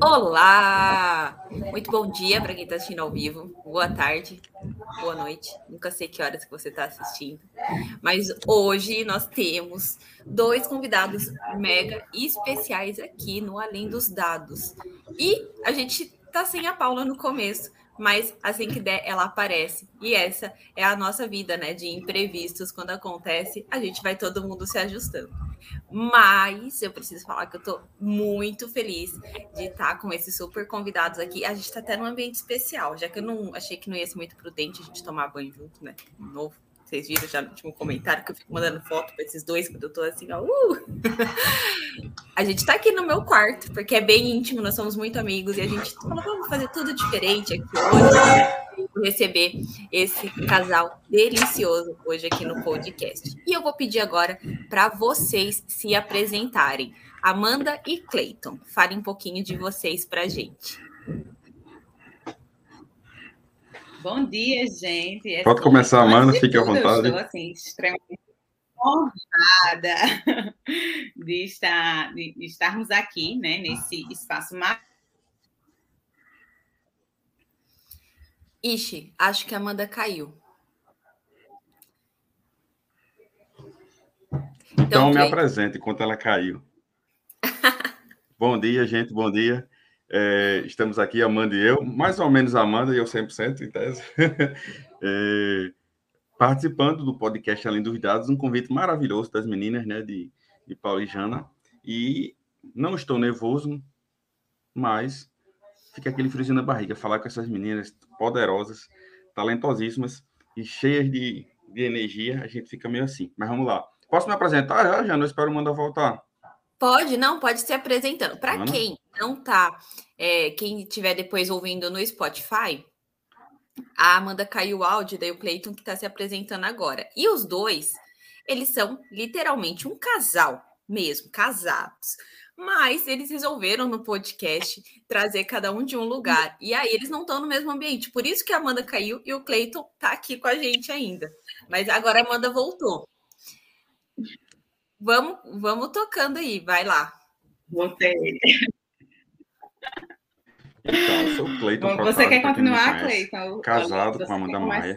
Olá! Muito bom dia para quem está assistindo ao vivo. Boa tarde, boa noite. Nunca sei que horas que você está assistindo. Mas hoje nós temos dois convidados mega especiais aqui no Além dos Dados. E a gente tá sem a Paula no começo, mas assim que der, ela aparece. E essa é a nossa vida, né? De imprevistos. Quando acontece, a gente vai todo mundo se ajustando. Mas eu preciso falar que eu tô muito feliz de estar com esses super convidados aqui. A gente tá até num ambiente especial, já que eu não achei que não ia ser muito prudente a gente tomar banho junto, né? Novo. Vocês viram já no último comentário que eu fico mandando foto para esses dois quando eu tô assim, ó. Uh! a gente tá aqui no meu quarto, porque é bem íntimo, nós somos muito amigos e a gente falou, vamos fazer tudo diferente aqui hoje. Receber esse casal delicioso hoje aqui no podcast. E eu vou pedir agora para vocês se apresentarem. Amanda e Clayton, falem um pouquinho de vocês para gente. Bom dia, gente. É Pode começar, Amanda, fique à vontade. Estou assim, extremamente honrada de, estar, de, de estarmos aqui, né, nesse espaço maravilhoso. Ixi, acho que a Amanda caiu. Então, então me apresente enquanto ela caiu. bom dia, gente, bom dia. É, estamos aqui, Amanda e eu, mais ou menos Amanda e eu 100% em tese, é, participando do podcast Além dos Dados, um convite maravilhoso das meninas, né, de, de Paulo e Jana, e não estou nervoso, mas fica aquele friozinho na barriga, falar com essas meninas poderosas, talentosíssimas e cheias de, de energia, a gente fica meio assim, mas vamos lá. Posso me apresentar já, Jana? Eu espero mandar voltar. Pode, não, pode se apresentando. Para quem não tá, é, quem estiver depois ouvindo no Spotify, a Amanda caiu o áudio, daí o Cleiton que está se apresentando agora. E os dois, eles são literalmente um casal mesmo, casados. Mas eles resolveram no podcast trazer cada um de um lugar. E aí eles não estão no mesmo ambiente. Por isso que a Amanda caiu e o Cleiton tá aqui com a gente ainda. Mas agora a Amanda voltou. Vamos, vamos tocando aí, vai lá. Voltei. Então, eu sou o Cleiton. Você quer continuar, Cleiton? Casado com a Amanda Maia.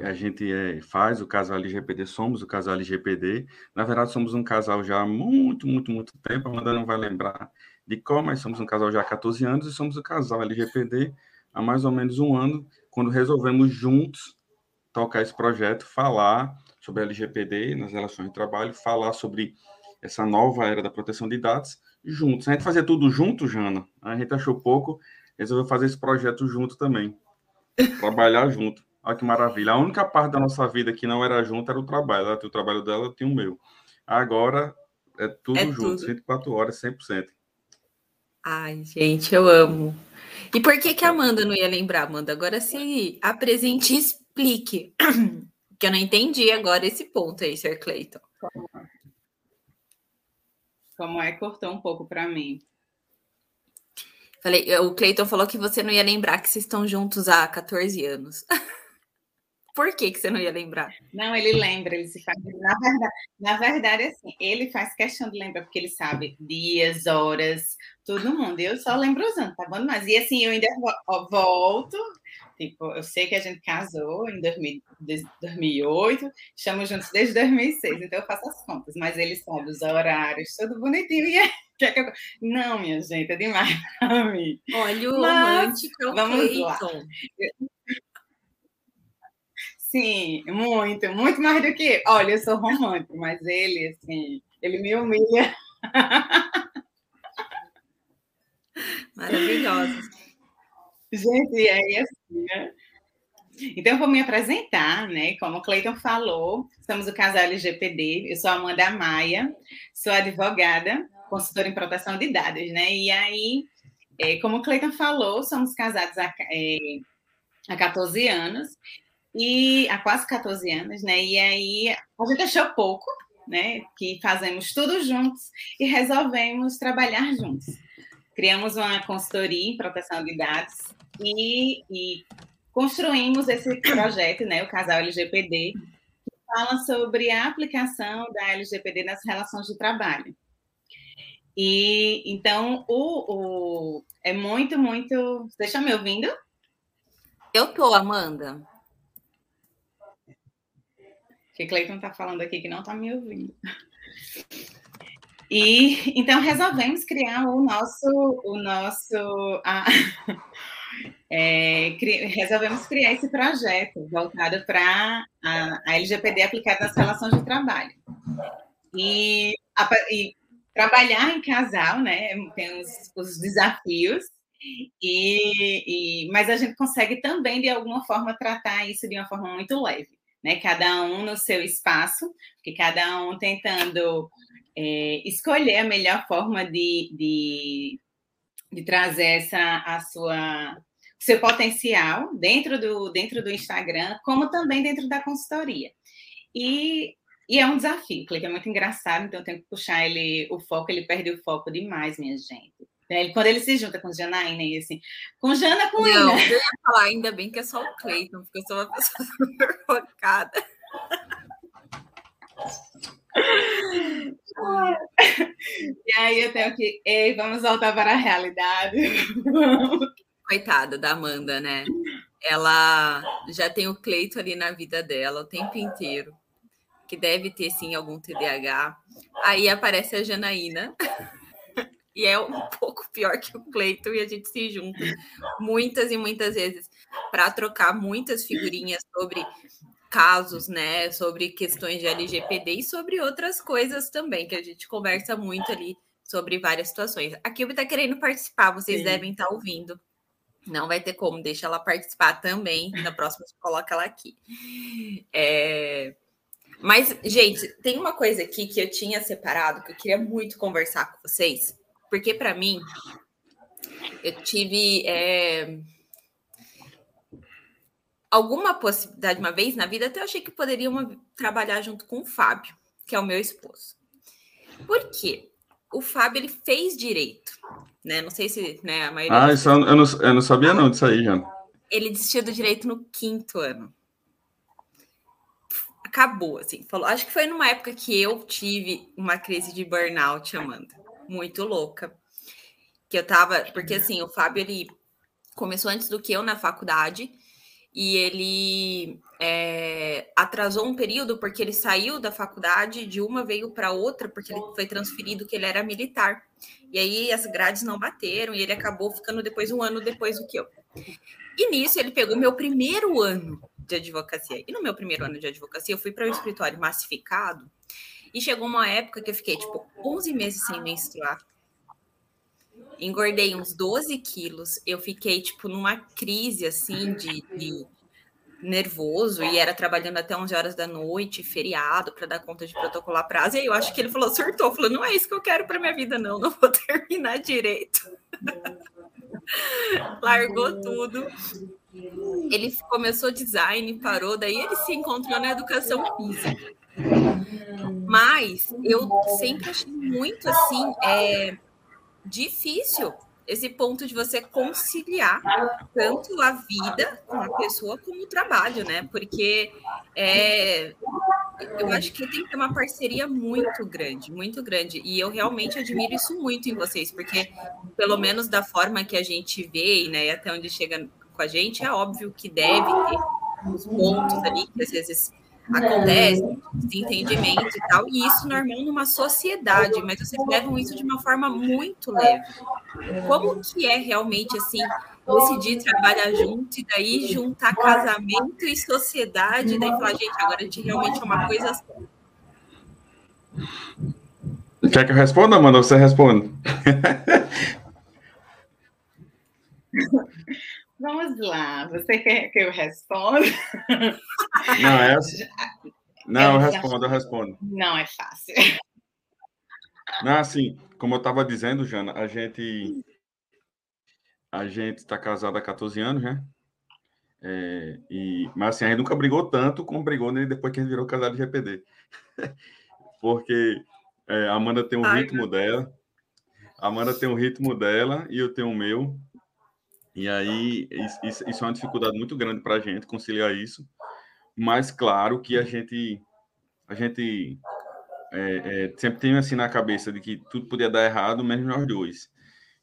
A gente é, faz o casal LGPD, somos o casal LGPD. Na verdade, somos um casal já há muito, muito, muito tempo. A Amanda não vai lembrar de como, mas somos um casal já há 14 anos e somos o casal LGPD há mais ou menos um ano, quando resolvemos juntos tocar esse projeto, falar sobre LGPD nas relações de trabalho, falar sobre essa nova era da proteção de dados juntos. A gente fazia tudo junto, Jana. A gente achou pouco, resolveu fazer esse projeto junto também. Trabalhar junto. Olha que maravilha. A única parte da nossa vida que não era junto era o trabalho. Ela tinha o trabalho dela, eu tinha o meu. Agora é tudo é junto, tudo. 24 horas, 100%. Ai, gente, eu amo. E por que que a Amanda não ia lembrar, Amanda? Agora se apresente e explique que eu não entendi agora esse ponto aí, Sr. Clayton. Como é? Cortou um pouco para mim. Falei, o Cleiton falou que você não ia lembrar que vocês estão juntos há 14 anos. Por que, que você não ia lembrar? Não, ele lembra, ele se faz. Na verdade, na verdade, assim, ele faz questão de lembrar, porque ele sabe dias, horas, todo mundo. Eu só lembro usando, tá bom? Mas e assim, eu ainda volto Tipo, eu sei que a gente casou em 2000, 2008, estamos juntos desde 2006, então eu faço as contas, mas ele sabe os horários, tudo bonitinho. E é, que eu... Não, minha gente, é demais para mim. Olha o mas, romântico, é vamos lá. Sim, muito, muito mais do que. Olha, eu sou romântico, mas ele, assim, ele me humilha. Maravilhosos. Gente, é assim, né? Então, eu vou me apresentar, né? Como o Cleiton falou, somos o casal LGPD. Eu sou Amanda Maia, sou advogada, consultora em proteção de dados, né? E aí, é, como o Cleiton falou, somos casados há, é, há 14 anos, e há quase 14 anos, né? E aí, a gente achou pouco, né? Que fazemos tudo juntos e resolvemos trabalhar juntos. Criamos uma consultoria em proteção de dados e, e construímos esse projeto, né, o Casal LGPD, que fala sobre a aplicação da LGPD nas relações de trabalho. E então o, o é muito, muito. Você está me ouvindo? Eu tô, Amanda. Que Cleiton está falando aqui que não está me ouvindo. E então resolvemos criar o nosso, o nosso, a, é, cri, resolvemos criar esse projeto voltado para a, a, LGPD aplicada nas relações de trabalho. E, a, e trabalhar em casal, né? Tem os, os desafios, e, e, mas a gente consegue também, de alguma forma, tratar isso de uma forma muito leve, né? Cada um no seu espaço, porque cada um tentando é, escolher a melhor forma de, de, de trazer essa, a sua seu potencial dentro do, dentro do Instagram, como também dentro da consultoria. E e é um desafio, Clique é muito engraçado, então eu tenho que puxar ele, o foco, ele perde o foco demais, minha gente. Ele, quando ele se junta com Janaína e assim, com Jana, com Não, Ina. eu ia falar, ainda bem que é só o Cleiton, porque eu sou uma pessoa super focada. E aí eu tenho que, ei, vamos voltar para a realidade. Coitada da Amanda, né? Ela já tem o Cleito ali na vida dela o tempo inteiro que deve ter sim algum TDAH. Aí aparece a Janaína, e é um pouco pior que o Cleiton, e a gente se junta muitas e muitas vezes para trocar muitas figurinhas sobre casos, né, sobre questões de LGPD e sobre outras coisas também, que a gente conversa muito ali sobre várias situações. A Kilby está querendo participar, vocês Sim. devem estar tá ouvindo. Não vai ter como, deixa ela participar também. Na próxima, coloca ela aqui. É... Mas, gente, tem uma coisa aqui que eu tinha separado que eu queria muito conversar com vocês, porque para mim eu tive é, alguma possibilidade uma vez na vida, até eu achei que poderia uma, trabalhar junto com o Fábio, que é o meu esposo. Por quê? O Fábio ele fez direito, né? Não sei se né, a maioria. Ah, isso eu não, eu não sabia não disso aí, Jana. Ele desistiu do direito no quinto ano acabou, assim. Falou, acho que foi numa época que eu tive uma crise de burnout, Amanda, muito louca. Que eu tava, porque assim, o Fábio ele começou antes do que eu na faculdade e ele é, atrasou um período porque ele saiu da faculdade de uma veio para outra porque ele foi transferido que ele era militar e aí as grades não bateram e ele acabou ficando depois um ano depois do que eu e nisso ele pegou meu primeiro ano de advocacia. E no meu primeiro ano de advocacia, eu fui para um escritório massificado e chegou uma época que eu fiquei, tipo, 11 meses sem menstruar. Engordei uns 12 quilos. Eu fiquei, tipo, numa crise, assim, de, de nervoso e era trabalhando até 11 horas da noite, feriado, para dar conta de protocolar prazo. E aí eu acho que ele falou, surtou, falou: não é isso que eu quero para minha vida, não, não vou terminar direito. Largou tudo ele começou design, parou, daí ele se encontrou na educação física. Mas eu sempre achei muito assim é, difícil esse ponto de você conciliar tanto a vida com a pessoa como o trabalho, né? Porque é, eu acho que tem que ter uma parceria muito grande, muito grande. E eu realmente admiro isso muito em vocês, porque pelo menos da forma que a gente vê, né, e até onde chega com a gente, é óbvio que deve ter os pontos ali que às vezes acontecem, desentendimento e tal, e isso normal numa sociedade, mas vocês levam isso de uma forma muito leve. Como que é realmente assim decidir trabalhar junto e daí juntar casamento e sociedade, e daí falar, gente, agora a gente realmente é uma coisa só. Quer que eu responda, Amanda? Você responde. Vamos lá, você quer que eu responda? Não, é assim. Não, eu respondo, eu respondo. Não é fácil. Não, assim, como eu estava dizendo, Jana, a gente a gente está casado há 14 anos, né? É, e, mas assim, a gente nunca brigou tanto como brigou né, depois que a gente virou casado de GPD. Porque é, a Amanda tem um Ai, ritmo dela, a Amanda tem um ritmo dela e eu tenho o meu. E aí, isso, isso é uma dificuldade muito grande para a gente conciliar isso. Mas, claro, que a gente, a gente é, é, sempre tenho assim na cabeça de que tudo podia dar errado, menos nós dois.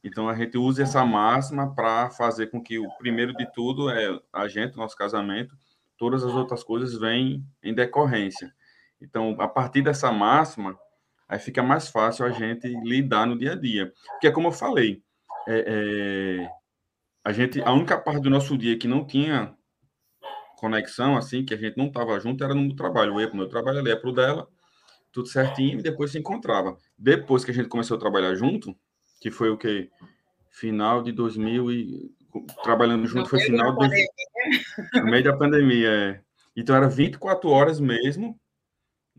Então a gente usa essa máxima para fazer com que o primeiro de tudo é a gente, nosso casamento, todas as outras coisas vêm em decorrência. Então, a partir dessa máxima, aí fica mais fácil a gente lidar no dia a dia. Porque, como eu falei, é, é, a gente, a única parte do nosso dia que não tinha conexão, assim, que a gente não estava junto, era no trabalho. Eu ia para o meu trabalho, ela ia para o dela, tudo certinho, e depois se encontrava. Depois que a gente começou a trabalhar junto, que foi o que? Final de 2000 e... Trabalhando junto no foi final do... No meio da pandemia, é. Então era 24 horas mesmo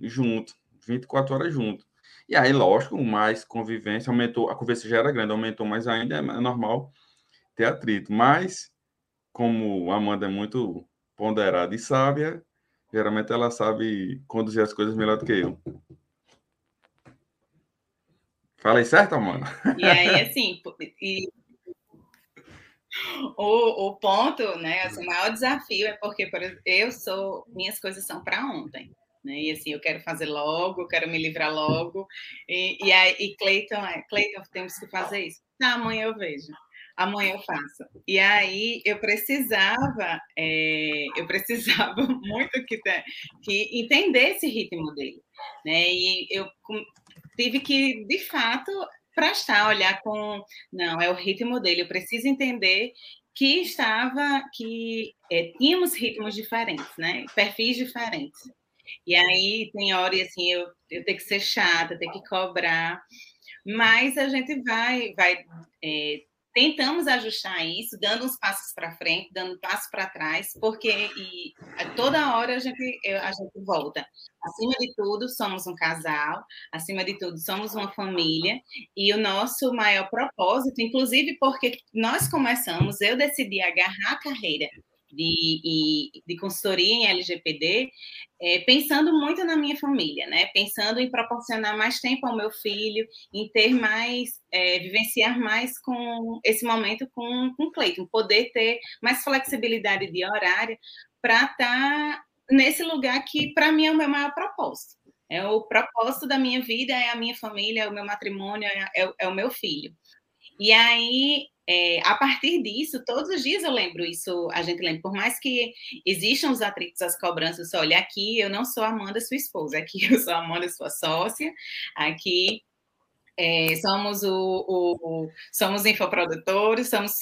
junto. 24 horas junto. E aí, lógico, mais convivência aumentou, a convivência já era grande, aumentou mais ainda, é normal ter atrito. Mas, como a Amanda é muito ponderada e sábia, geralmente ela sabe conduzir as coisas melhor do que eu. Falei certo, Amanda? E aí, assim, e... O, o ponto, né, assim, o maior desafio é porque, por exemplo, eu sou, minhas coisas são para ontem. Né? E assim, eu quero fazer logo, eu quero me livrar logo. E, e, aí, e Cleiton, é, Cleiton, temos que fazer isso. Tá, amanhã eu vejo amanhã eu faço. E aí eu precisava, é, eu precisava muito que, que entender esse ritmo dele, né? E eu tive que, de fato, prestar, olhar com, não, é o ritmo dele. Eu preciso entender que estava, que é, tínhamos ritmos diferentes, né? Perfis diferentes. E aí tem hora assim, eu, eu tenho que ser chata, tenho que cobrar, mas a gente vai, vai é, tentamos ajustar isso, dando uns passos para frente, dando um passo para trás, porque e, toda hora a gente, a gente volta. Acima de tudo, somos um casal, acima de tudo, somos uma família, e o nosso maior propósito, inclusive porque nós começamos, eu decidi agarrar a carreira de, de consultoria em LGPD, é, pensando muito na minha família, né? Pensando em proporcionar mais tempo ao meu filho, em ter mais, é, vivenciar mais com esse momento com, com o Cleiton, poder ter mais flexibilidade de horário para estar tá nesse lugar que, para mim, é o meu maior propósito. É o propósito da minha vida, é a minha família, é o meu matrimônio, é, é, é o meu filho. E aí, é, a partir disso, todos os dias eu lembro isso, a gente lembra, por mais que existam os atritos, as cobranças, olha, aqui eu não sou Amanda, sua esposa, aqui eu sou Amanda, sua sócia, aqui é, somos o, o, o, somos infoprodutores, somos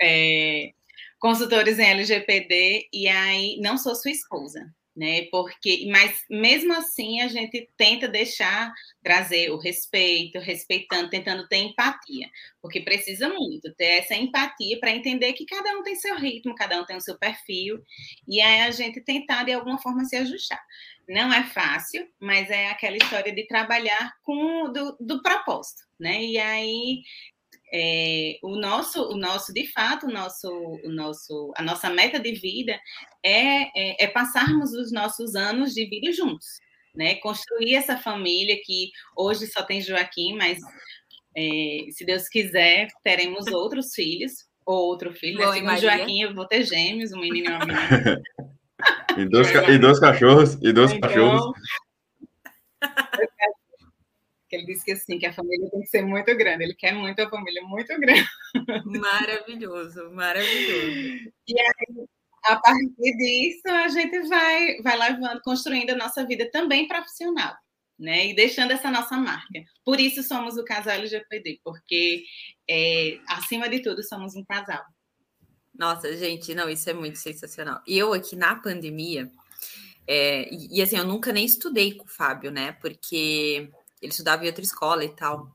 é, consultores em LGPD, e aí não sou sua esposa, né? Porque, mas mesmo assim a gente tenta deixar trazer o respeito, respeitando, tentando ter empatia, porque precisa muito ter essa empatia para entender que cada um tem seu ritmo, cada um tem o seu perfil, e aí a gente tentar de alguma forma se ajustar. Não é fácil, mas é aquela história de trabalhar com do, do propósito, né? E aí é, o nosso, o nosso, de fato, o nosso, o nosso, a nossa meta de vida é, é, é passarmos os nossos anos de vida juntos, né? Construir essa família que hoje só tem Joaquim, mas é, se Deus quiser, teremos outros filhos, ou outro filho. Bom, né? Joaquim, eu vou ter gêmeos, um menino e uma menina. e, dois, e dois cachorros, e dois então, cachorros que ele disse que assim, que a família tem que ser muito grande, ele quer muito a família muito grande. Maravilhoso, maravilhoso. E aí, a partir disso, a gente vai, vai levando, construindo a nossa vida também profissional, né? E deixando essa nossa marca. Por isso somos o casal LGPD, porque é, acima de tudo somos um casal. Nossa, gente, não, isso é muito sensacional. E eu aqui na pandemia, é, e, e assim, eu nunca nem estudei com o Fábio, né? Porque ele estudava em outra escola e tal.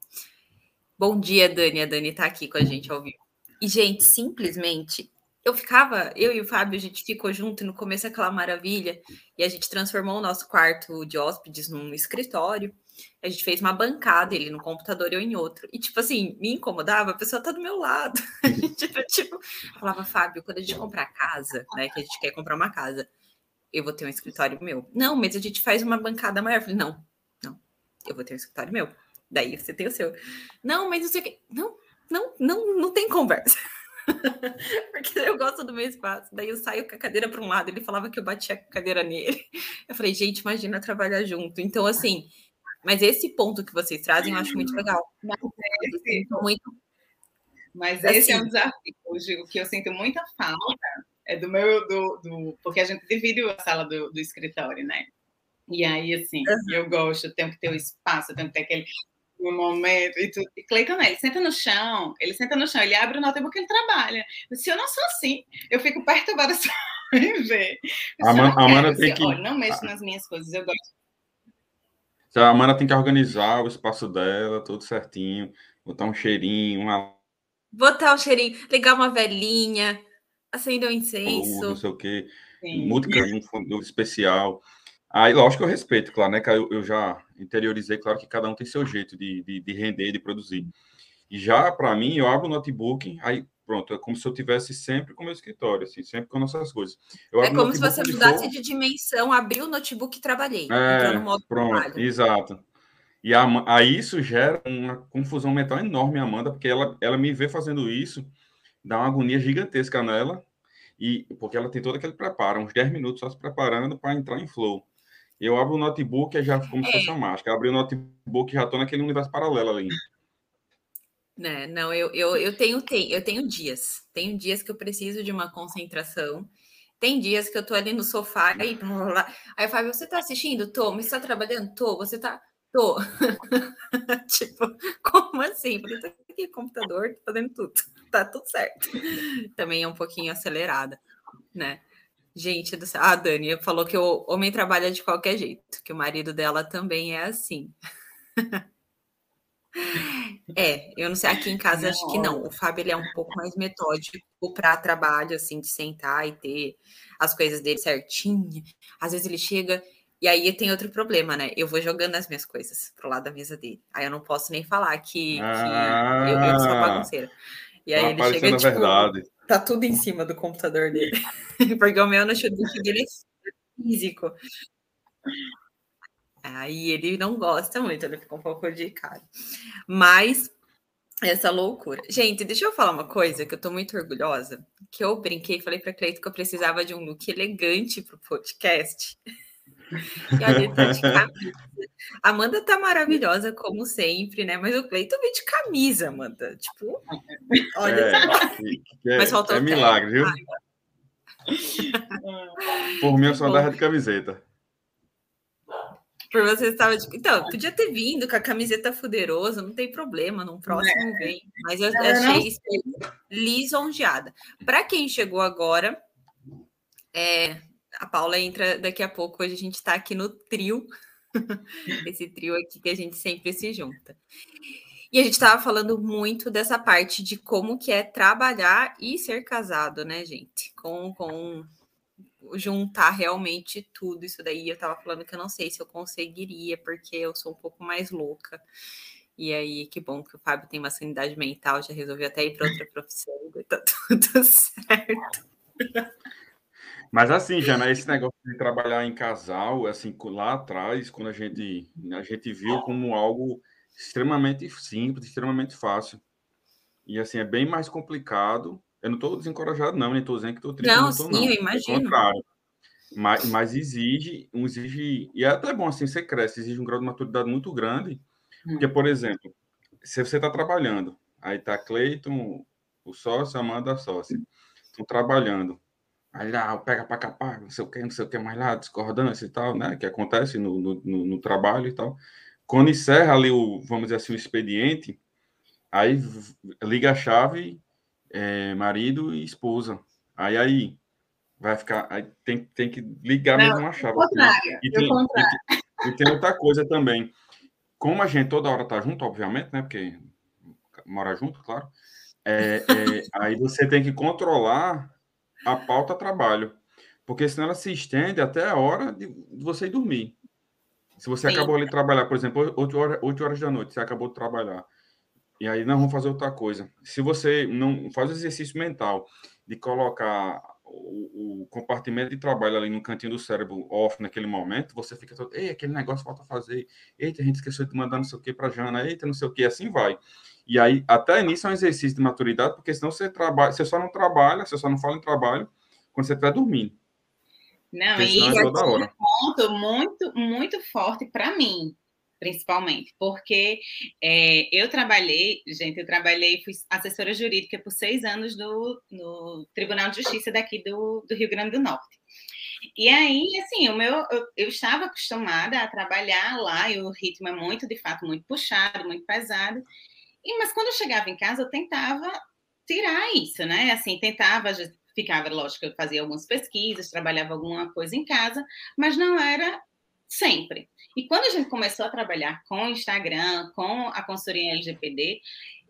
Bom dia, Dani. A Dani tá aqui com a gente ao vivo. E, gente, simplesmente, eu ficava, eu e o Fábio, a gente ficou junto no começo aquela maravilha, e a gente transformou o nosso quarto de hóspedes num escritório. A gente fez uma bancada, ele no computador, eu em outro. E, tipo assim, me incomodava, a pessoa tá do meu lado. A gente, tipo, falava, Fábio, quando a gente comprar casa, né, que a gente quer comprar uma casa, eu vou ter um escritório meu. Não, mas a gente faz uma bancada maior. Eu falei, não, eu vou ter um escritório meu. Daí você tem o seu. Não, mas não sei o que. Não, não, não, não tem conversa. Porque eu gosto do meu espaço. Daí eu saio com a cadeira para um lado, ele falava que eu batia a cadeira nele. Eu falei, gente, imagina trabalhar junto. Então, assim, Mas esse ponto que vocês trazem eu acho muito legal. Mas esse, muito, mas esse assim, é um desafio. Hoje, o que eu sinto muita falta é do meu. Do, do, porque a gente divide a sala do, do escritório, né? E aí, assim, uhum. eu gosto, eu tenho que ter o espaço, eu tenho que ter aquele no momento. E, tu, e Cleiton, né, ele senta no chão, ele senta no chão, ele abre o notebook, ele trabalha. Se eu não sou assim, eu fico perturbada só em ver. A, Man, a Amanda tem que... Olha, não mexo nas minhas coisas, eu gosto. A Amanda tem que organizar o espaço dela, tudo certinho, botar um cheirinho, uma... Botar um cheirinho, ligar uma velhinha, acender um incenso. Não sei o quê. Música um especial. Aí, lógico que eu respeito, claro, né? Que eu, eu, já interiorizei, claro que cada um tem seu jeito de, de, de render, de produzir. E já, para mim, eu abro o notebook, aí pronto, é como se eu tivesse sempre com o meu escritório, assim, sempre com nossas coisas. Eu é como se você mudasse for... de dimensão, abriu o notebook e trabalhei. É, pronto, trabalho. exato. E a, aí isso gera uma confusão mental enorme, Amanda, porque ela, ela me vê fazendo isso, dá uma agonia gigantesca nela, e porque ela tem todo aquele preparo, uns 10 minutos só se preparando para entrar em flow. Eu abro o notebook e já como se fosse é. uma máscara. Abri o notebook e já estou naquele universo paralelo ali. Né, não, eu, eu, eu, tenho, eu tenho dias. Tenho dias que eu preciso de uma concentração. Tem dias que eu tô ali no sofá e blá, blá, Aí eu falo, você tá assistindo? Tô. Mas você tá trabalhando? Tô. Você tá. Tô. tipo, como assim? Porque tô aqui computador, tô fazendo tudo. Tá tudo certo. Também é um pouquinho acelerada, né? Gente do céu. Ah, a Dani falou que o homem trabalha de qualquer jeito, que o marido dela também é assim. É, eu não sei, aqui em casa não. acho que não. O Fábio ele é um pouco mais metódico para trabalho, assim, de sentar e ter as coisas dele certinho. Às vezes ele chega e aí tem outro problema, né? Eu vou jogando as minhas coisas pro lado da mesa dele. Aí eu não posso nem falar que, ah, que eu, eu sou bagunceira. E aí ele chega, tipo, verdade tá tudo em cima do computador dele. Porque o meu notebook dele é físico. Aí ele não gosta muito, ele fica um pouco de cara. Mas essa loucura. Gente, deixa eu falar uma coisa que eu tô muito orgulhosa. Que eu brinquei, falei para Cleito que eu precisava de um look elegante pro podcast. E olha, ele tá de camisa. Amanda tá maravilhosa, como sempre, né? Mas o Cleiton veio de camisa, Amanda. Tipo, olha. É, é, Mas faltou é milagre, viu? Por mim, eu só andava de camiseta. Por você estava de... Então, podia ter vindo com a camiseta fuderosa, não tem problema, no próximo é. vem. Mas eu achei lisonjeada. Para quem chegou agora, é, a Paula entra daqui a pouco. Hoje a gente está aqui no trio, esse trio aqui que a gente sempre se junta. E a gente estava falando muito dessa parte de como que é trabalhar e ser casado, né, gente? Com, com juntar realmente tudo isso daí. Eu estava falando que eu não sei se eu conseguiria, porque eu sou um pouco mais louca. E aí, que bom que o Fábio tem uma sanidade mental, já resolveu até ir para outra profissão, tá tudo certo. Mas assim, Jana, esse negócio de trabalhar em casal, assim, lá atrás, quando a gente, a gente viu como algo extremamente simples, extremamente fácil. E assim, é bem mais complicado. Eu não estou desencorajado, não, nem estou dizendo que estou triste. Não, não tô, sim, não. eu imagino. Mas, mas exige, um exige, e é até bom assim, você cresce, exige um grau de maturidade muito grande. Hum. Porque, por exemplo, se você está trabalhando, aí está Cleiton, o sócio, Amanda, a sócia, estão trabalhando aí lá, pega para capar, não sei o que, não sei o que mais lá, discordância e tal, né? Que acontece no, no, no, trabalho e tal. Quando encerra ali o, vamos dizer assim, o expediente, aí liga a chave, é, marido e esposa. Aí aí vai ficar, aí tem, tem que ligar não, mesmo a chave. Contrário, e, tem, e, e, tem outra coisa também. Como a gente toda hora tá junto, obviamente, né? Porque mora junto, claro. É, é, aí você tem que controlar a pauta trabalho, porque senão ela se estende até a hora de você ir dormir. Se você Sim. acabou ali de trabalhar, por exemplo, 8 horas, 8 horas da noite, você acabou de trabalhar, e aí não vamos fazer outra coisa. Se você não faz o exercício mental de colocar o, o, compartimento de trabalho ali no cantinho do cérebro off naquele momento, você fica todo, ei, aquele negócio falta fazer, eita, a gente esqueceu de mandar não sei o que para Jana, eita, não sei o que, assim vai. E aí, até nisso é um exercício de maturidade, porque senão você trabalha, você só não trabalha, você só não fala em trabalho quando você estiver dormindo. Não, e é um ponto muito, muito forte para mim. principalmente, porque é, eu trabalhei, gente, eu trabalhei, fui assessora jurídica por seis anos no, no Tribunal de Justiça daqui do, do Rio Grande do Norte. E aí, assim, o meu, eu, eu, estava acostumada a trabalhar lá, e o ritmo é muito, de fato, muito puxado, muito pesado. E, mas quando eu chegava em casa, eu tentava tirar isso, né? Assim, tentava, ficava, lógico, eu fazia algumas pesquisas, trabalhava alguma coisa em casa, mas não era sempre. E quando a gente começou a trabalhar com o Instagram, com a consultoria LGPD,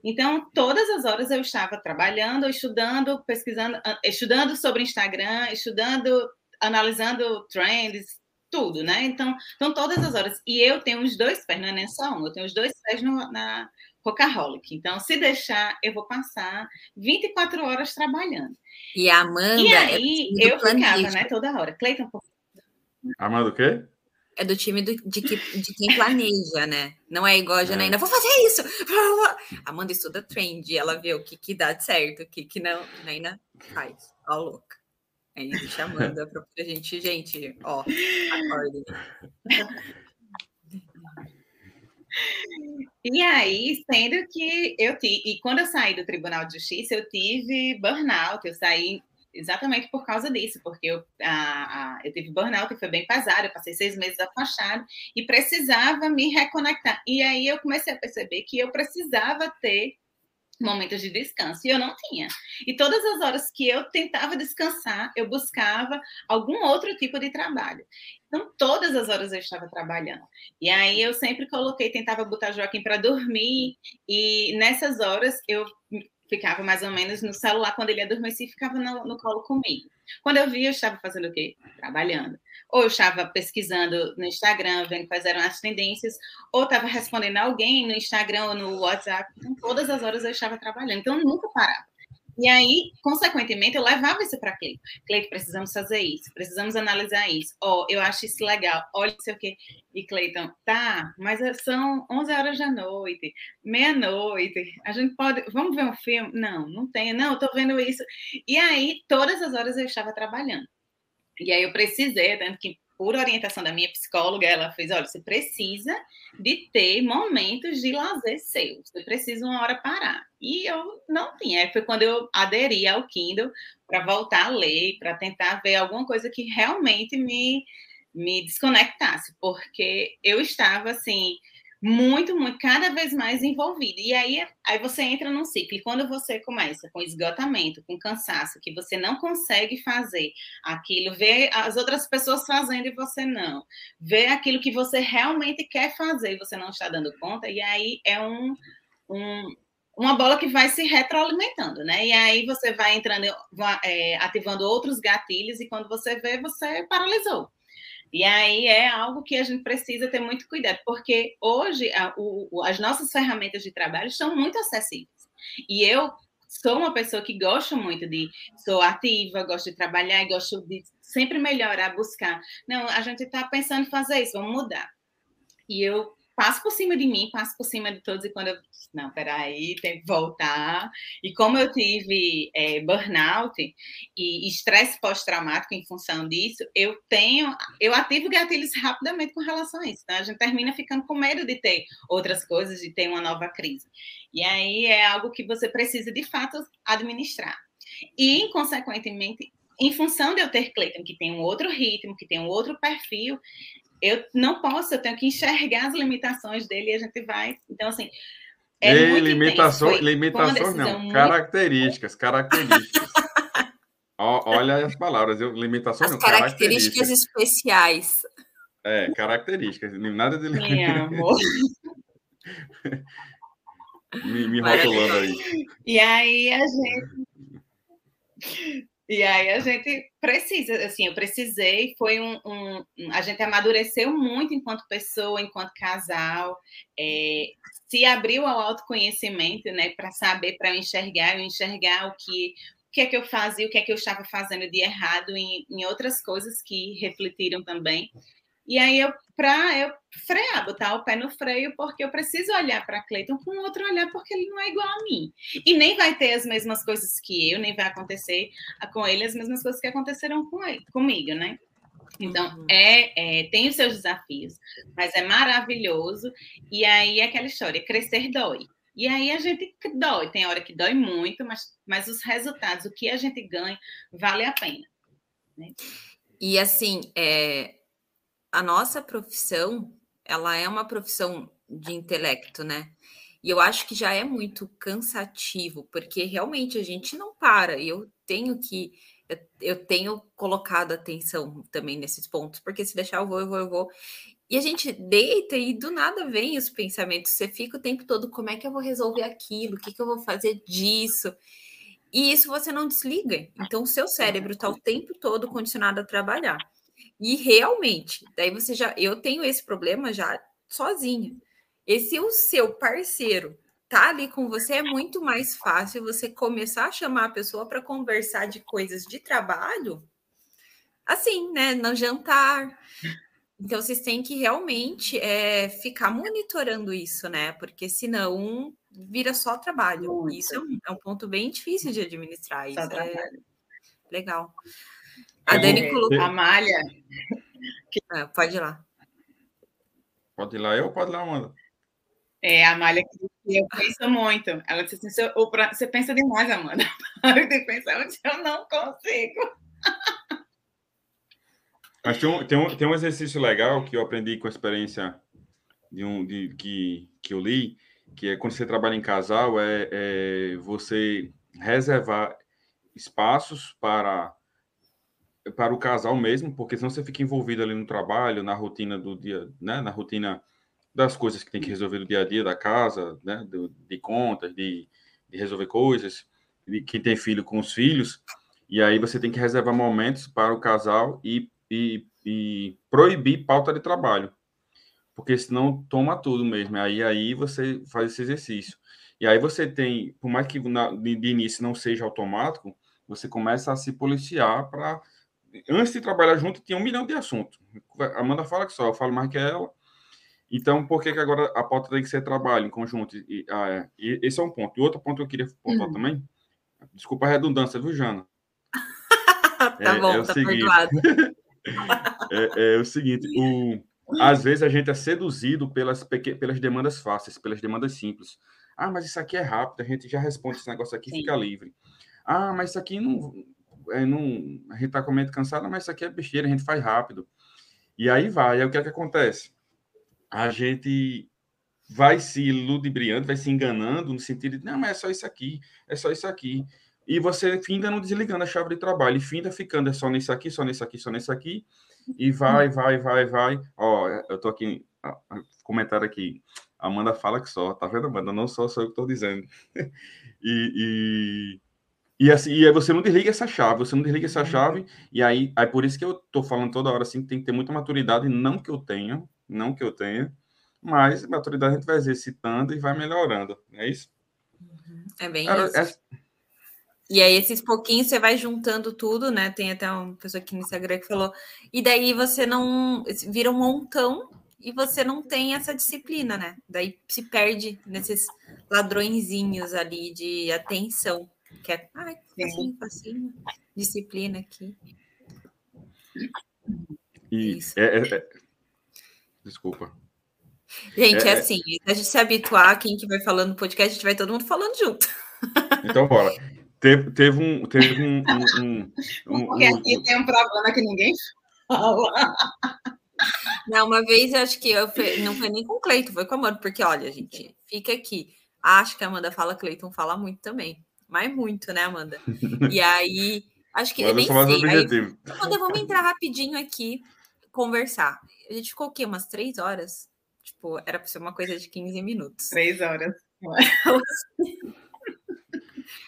então todas as horas eu estava trabalhando, estudando, pesquisando, ah, estudando sobre Instagram, estudando, analisando trends, tudo, né? Então, então todas as horas. E eu tenho os dois pés, não é nem só um, eu tenho os dois pés no, na Rockaholic. Então, se deixar, eu vou passar 24 horas trabalhando. E a Amanda. E é aí, é eu ficava, né, toda hora. Cleiton, Amanda o quê? É do time do, de, que, de quem planeja, né? Não é igual a Janaína, é. vou fazer isso! Amanda estuda trend, ela vê o que, que dá certo, o que, que não. Janaína faz, ó, louca. Aí deixa a Amanda pra gente, gente, ó, acordem. E aí, sendo que eu tive, e quando eu saí do Tribunal de Justiça, eu tive burnout, eu saí exatamente por causa disso, porque eu, a, a, eu tive burnout e foi bem pesado, eu passei seis meses afastado e precisava me reconectar. E aí eu comecei a perceber que eu precisava ter momentos de descanso e eu não tinha. E todas as horas que eu tentava descansar, eu buscava algum outro tipo de trabalho. Então, todas as horas eu estava trabalhando. E aí eu sempre coloquei, tentava botar Joaquim para dormir, e nessas horas eu ficava mais ou menos no celular, quando ele adormecia, ficava no, no colo comigo. Quando eu via, eu estava fazendo o quê? Trabalhando. Ou eu estava pesquisando no Instagram, vendo quais eram as tendências, ou estava respondendo alguém no Instagram ou no WhatsApp. Então, todas as horas eu estava trabalhando. Então, eu nunca parava. E aí, consequentemente, eu levava isso para Cleiton. Cleiton, precisamos fazer isso, precisamos analisar isso. Ó, oh, eu acho isso legal, olha não sei o. E Cleiton, tá, mas são 11 horas da noite, meia-noite, a gente pode, vamos ver um filme? Não, não tem, não, eu tô vendo isso. E aí, todas as horas eu estava trabalhando. E aí eu precisei, tanto que por orientação da minha psicóloga, ela fez: olha, você precisa de ter momentos de lazer seu, você precisa uma hora parar. E eu não tinha. Foi quando eu aderi ao Kindle para voltar a ler, para tentar ver alguma coisa que realmente me, me desconectasse, porque eu estava assim muito, muito, cada vez mais envolvido. E aí, aí você entra num ciclo. E quando você começa com esgotamento, com cansaço, que você não consegue fazer aquilo, vê as outras pessoas fazendo e você não, vê aquilo que você realmente quer fazer e você não está dando conta, e aí é um, um uma bola que vai se retroalimentando, né? E aí você vai entrando, é, ativando outros gatilhos, e quando você vê, você paralisou. E aí é algo que a gente precisa ter muito cuidado, porque hoje a, o, as nossas ferramentas de trabalho são muito acessíveis. E eu sou uma pessoa que gosta muito de, sou ativa, gosto de trabalhar e gosto de sempre melhorar, buscar. Não, a gente está pensando em fazer isso, vamos mudar. E eu passo por cima de mim, passo por cima de todos, e quando eu não, peraí, tem que voltar. E como eu tive é, burnout e estresse pós-traumático em função disso, eu tenho, eu ativo gatilhos rapidamente com relação a isso. Então, a gente termina ficando com medo de ter outras coisas, de ter uma nova crise. E aí é algo que você precisa, de fato, administrar. E, consequentemente, em função de eu ter Cleiton, que tem um outro ritmo, que tem um outro perfil, eu não posso, eu tenho que enxergar as limitações dele e a gente vai. Então, assim. É Ei, limitações, limitações não, muito... características, características. olha as palavras, eu, limitações as não, características, características especiais. É, características, nada de me, me rotulando aí. E aí a gente e aí a gente precisa, assim, eu precisei, foi um, um a gente amadureceu muito enquanto pessoa, enquanto casal, é, se abriu ao autoconhecimento, né, para saber, para enxergar, eu enxergar o que, o que é que eu fazia, o que é que eu estava fazendo de errado em, em outras coisas que refletiram também. E aí eu para eu frear, botar o pé no freio, porque eu preciso olhar para Cleiton com outro olhar, porque ele não é igual a mim. E nem vai ter as mesmas coisas que eu, nem vai acontecer com ele as mesmas coisas que aconteceram com ele, comigo, né? Então, uhum. é, é, tem os seus desafios, mas é maravilhoso. E aí, aquela história, crescer dói. E aí a gente dói, tem hora que dói muito, mas, mas os resultados, o que a gente ganha, vale a pena. Né? E assim, é, a nossa profissão, ela é uma profissão de intelecto, né? E eu acho que já é muito cansativo, porque realmente a gente não para. Eu tenho que eu, eu, tenho colocado atenção também nesses pontos, porque se deixar eu vou, eu vou, eu vou. E a gente deita e do nada vem os pensamentos. Você fica o tempo todo, como é que eu vou resolver aquilo? O que, que eu vou fazer disso? E isso você não desliga. Então, o seu cérebro está o tempo todo condicionado a trabalhar. E realmente, daí você já. Eu tenho esse problema já sozinha. E se o seu parceiro tá ali com você, é muito mais fácil você começar a chamar a pessoa para conversar de coisas de trabalho, assim, né? No jantar. Então, vocês têm que realmente é, ficar monitorando isso, né? Porque senão vira só trabalho. Muito. Isso é um, é um, ponto bem difícil de administrar. Isso é legal. A Dani colocou. A Malha. Ah, pode ir lá. Pode ir lá eu ou pode ir lá, Amanda? É, a Malha que eu penso muito. Ela disse assim: você pensa demais, Amanda. Para de pensar, eu não consigo. Mas tem um, tem, um, tem um exercício legal que eu aprendi com a experiência de um, de, que, que eu li, que é quando você trabalha em casal, é, é você reservar espaços para para o casal mesmo, porque senão você fica envolvido ali no trabalho, na rotina do dia, né, na rotina das coisas que tem que resolver do dia a dia da casa, né, de contas, de, de resolver coisas, de quem tem filho com os filhos, e aí você tem que reservar momentos para o casal e e, e proibir pauta de trabalho, porque senão toma tudo mesmo. Aí, aí você faz esse exercício. E aí você tem, por mais que na, de, de início não seja automático, você começa a se policiar para. Antes de trabalhar junto, tinha um milhão de assuntos. A Amanda fala que só, eu falo mais que ela. Então, por que, que agora a pauta tem que ser trabalho em conjunto? E, ah, é, e esse é um ponto. E outro ponto que eu queria pontuar uhum. também, desculpa a redundância, viu, Jana? tá é, bom, é tá seguinte. é, é, o seguinte, o, às vezes a gente é seduzido pelas, pelas demandas fáceis, pelas demandas simples. Ah, mas isso aqui é rápido, a gente já responde esse negócio aqui, Sim. fica livre. Ah, mas isso aqui não, é, não a gente está com mente cansada, mas isso aqui é besteira, a gente faz rápido. E aí vai, aí o que é que acontece? A gente vai se ludibriando, vai se enganando no sentido de, não, mas é só isso aqui, é só isso aqui e você finda não desligando a chave de trabalho, e finda ficando é só nisso aqui, só nisso aqui, só nisso aqui, e vai, vai, vai, vai. Ó, eu tô aqui, comentário aqui. Amanda fala que só, tá vendo, Amanda? Não só sou eu que tô dizendo. e, e, e, assim, e aí você não desliga essa chave, você não desliga essa chave, e aí, aí por isso que eu tô falando toda hora assim, que tem que ter muita maturidade, não que eu tenha, não que eu tenha, mas maturidade a gente vai exercitando e vai melhorando, é isso? É bem Cara, isso. É, e aí, esses pouquinhos você vai juntando tudo, né? Tem até uma pessoa aqui no Instagram que falou. E daí você não. Vira um montão e você não tem essa disciplina, né? Daí se perde nesses ladrõezinhos ali de atenção. Que é. Ai, facinho, facinho. Disciplina aqui. E Isso. É, é, é... Desculpa. Gente, é, é, assim, se a gente se habituar, quem que vai falando no podcast, a gente vai todo mundo falando junto. Então, bora. Teve, teve um. Teve um, um, um Porque um, aqui tem um problema que ninguém fala. Não, uma vez eu acho que eu fui, não foi nem com o Cleiton, foi com a Amanda, porque olha, gente, fica aqui. Acho que a Amanda fala, Cleiton fala muito também. Mas muito, né, Amanda? E aí, acho que. Eu nem sei. Aí, Amanda, vamos entrar rapidinho aqui, conversar. A gente ficou o quê? Umas três horas? Tipo, era para ser uma coisa de 15 minutos. Três horas.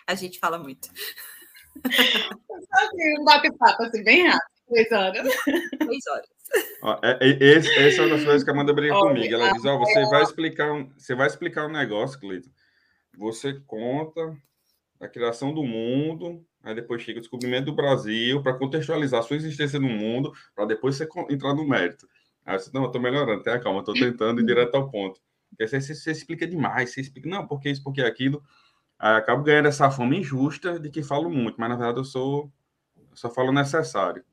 A gente fala muito. Assim, um bate-papo assim, bem rápido. Três horas. Três horas. Ó, é, é, esse, essa é uma das coisas que a Amanda briga comigo. Ela diz: Ó, oh, você vai explicar um, você vai explicar um negócio, Cleiton. Você conta a criação do mundo, aí depois chega o descobrimento do Brasil, para contextualizar sua existência no mundo, para depois você entrar no mérito. Aí você, não, eu estou melhorando, tenha calma, estou tentando ir direto ao ponto. Porque você, você explica demais, você explica, não, porque isso, porque aquilo. Aí acabo ganhando essa fama injusta de que falo muito, mas na verdade eu sou eu só falo necessário.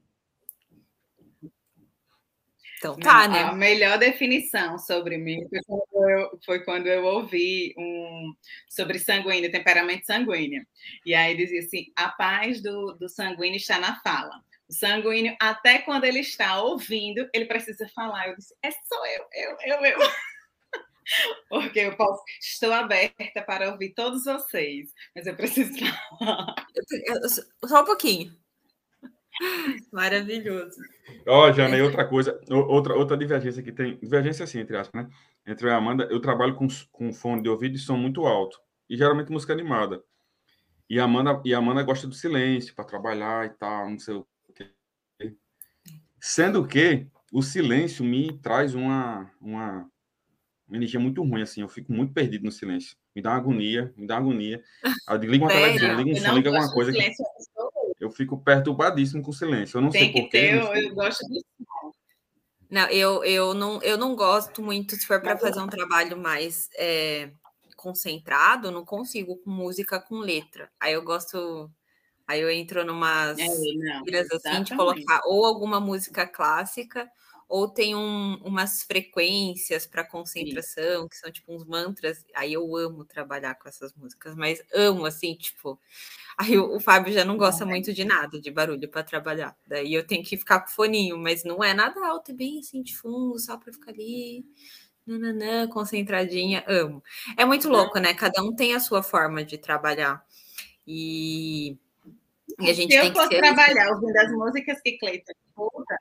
Então tá, Não, né? A melhor definição sobre mim foi quando eu, foi quando eu ouvi um sobre sanguíneo, temperamento sanguíneo. E aí dizia assim: a paz do, do sanguíneo está na fala. O sanguíneo, até quando ele está ouvindo, ele precisa falar. Eu disse: é só eu, eu, eu, eu. Porque eu posso, estou aberta para ouvir todos vocês, mas eu preciso falar. Só um pouquinho. Maravilhoso. Ó, oh, Jana, e outra coisa, outra, outra divergência que tem, divergência assim, entre aspas, né? Entre eu e a Amanda, eu trabalho com, com fone de ouvido e som muito alto, e geralmente música animada. E a Amanda, e a Amanda gosta do silêncio para trabalhar e tal, não sei o quê. Sendo que o silêncio me traz uma, uma, uma energia muito ruim, assim, eu fico muito perdido no silêncio. Me dá uma agonia, me dá uma agonia. Eu ligo uma televisão, ligo um som, ligo alguma coisa. Que eu fico perturbadíssimo com o silêncio. Eu não Tem sei porquê. Eu, eu gosto do Não, eu, eu, não, eu não gosto muito, se for para fazer um trabalho mais é, concentrado, não consigo com música com letra. Aí eu gosto. Aí eu entro numas é, não, assim de colocar ou alguma música clássica ou tem um, umas frequências para concentração, Sim. que são tipo uns mantras. Aí eu amo trabalhar com essas músicas, mas amo assim, tipo. Aí o, o Fábio já não gosta muito de nada de barulho para trabalhar. Daí eu tenho que ficar com foninho, mas não é nada alto, é bem assim de fundo, só para ficar ali. Nananã, concentradinha, amo. É muito louco, né? Cada um tem a sua forma de trabalhar. E, e a gente Se tem eu for trabalhar ouvindo as músicas que Cleiton escuta,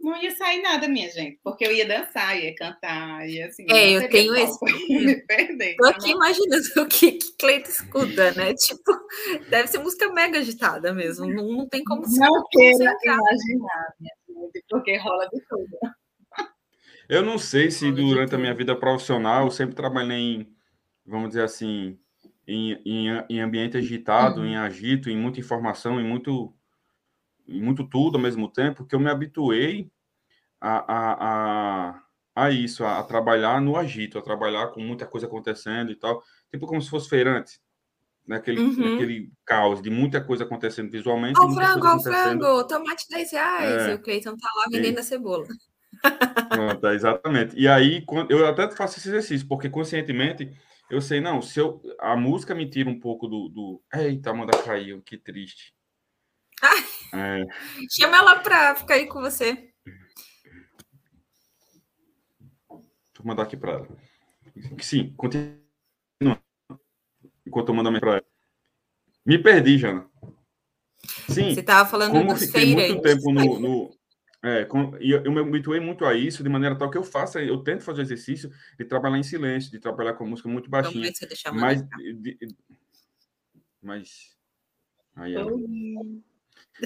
não ia sair nada, minha gente, porque eu ia dançar, ia cantar, ia assim. É, eu tenho esse. Me perder. Tô aqui imaginando o que, que Cleito escuta, né? Tipo, deve ser música mega agitada mesmo. Não, não tem como se Não queira imaginar, minha gente, porque rola de tudo. Eu não sei se durante a minha vida profissional eu sempre trabalhei em, vamos dizer assim, em, em, em ambiente agitado, uhum. em agito, em muita informação, em muito muito tudo ao mesmo tempo, que eu me habituei a, a, a, a isso, a, a, trabalhar no agito, a trabalhar com muita coisa acontecendo e tal, tipo como se fosse feirante, naquele, uhum. naquele caos de muita coisa acontecendo visualmente. Ó, oh, frango, ó, oh, frango, tomate 10 reais, é. e o Cleiton tá lá vendendo e... a cebola. Pronto, é, exatamente. E aí, eu até faço esse exercício, porque conscientemente eu sei, não, se eu, a música me tira um pouco do, do eita, Amanda caiu, que triste. É. Chama ela para ficar aí com você. Vou mandar aqui para ela. Sim, continua. Enquanto eu mando a para ela. Me perdi, Jana. Sim. Você estava falando como dos fiquei muito tempo no, no é, com, e eu, eu me habituei muito a isso, de maneira tal que eu faço, eu tento fazer o exercício de trabalhar em silêncio, de trabalhar com música muito baixinha. Mas, de, mas aí, ela...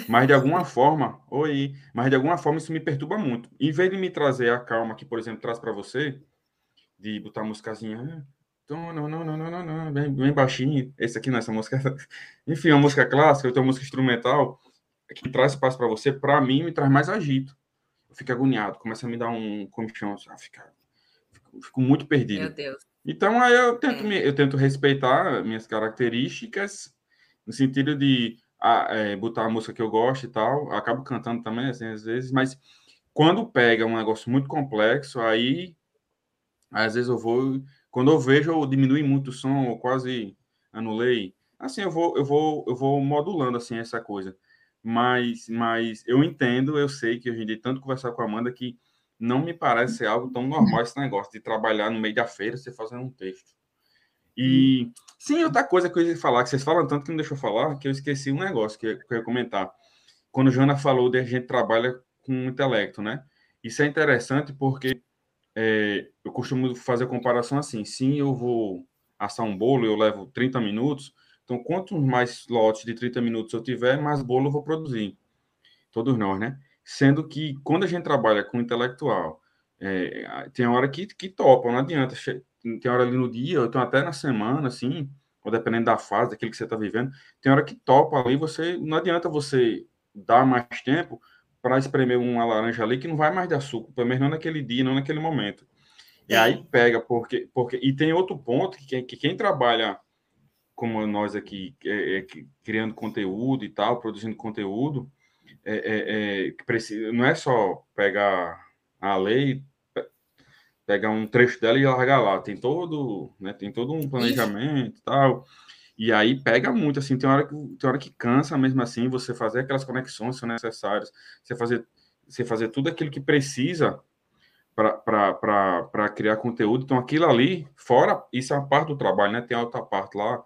Mas de alguma forma, oi, mas de alguma forma isso me perturba muito. Em vez de me trazer a calma que, por exemplo, traz para você, de botar a músicazinha, não, não, não, não, não, não, bem, bem baixinho, esse aqui nessa música, enfim, uma música clássica, ou uma música instrumental, que traz espaço para você, para mim me traz mais agito. Eu fico agoniado, começa a me dar um comichão, ah, fica, fico, fico, muito perdido. Meu Deus. Então aí eu tento, é. me, eu tento respeitar minhas características no sentido de a, é, botar a música que eu gosto e tal. acabo cantando também, assim, às vezes, mas quando pega um negócio muito complexo, aí às vezes eu vou. Quando eu vejo, eu diminui muito o som, ou quase anulei. Assim, eu vou, eu vou, eu vou modulando assim essa coisa. Mas, mas eu entendo, eu sei que hoje em dia, tanto conversar com a Amanda, que não me parece ser algo tão normal esse negócio de trabalhar no meio da feira, você fazendo um texto. E sim, outra coisa que eu ia falar, que vocês falam tanto que não deixou falar, que eu esqueci um negócio que eu, ia comentar. Quando Jana falou de a gente trabalha com intelecto, né? Isso é interessante porque é, eu costumo fazer a comparação assim: sim, eu vou assar um bolo, eu levo 30 minutos, então quanto mais lotes de 30 minutos eu tiver, mais bolo eu vou produzir. Todos nós, né? Sendo que quando a gente trabalha com intelectual, é, tem hora que, que topa, não adianta tem hora ali no dia, ou então até na semana, assim, ou dependendo da fase, daquilo que você está vivendo, tem hora que topa ali, você, não adianta você dar mais tempo para espremer uma laranja ali que não vai mais dar suco, pelo menos não naquele dia, não naquele momento. E aí pega, porque, porque e tem outro ponto que, que quem trabalha como nós aqui, é, é, criando conteúdo e tal, produzindo conteúdo, é, é, é, que precisa, não é só pegar a lei, pegar um trecho dela e largar lá. Tem todo, né, tem todo um planejamento e tal. E aí pega muito, assim, tem hora, que, tem hora que cansa mesmo assim, você fazer aquelas conexões que são necessárias, você fazer, você fazer tudo aquilo que precisa para criar conteúdo. Então, aquilo ali, fora, isso é uma parte do trabalho, né? Tem a outra parte lá,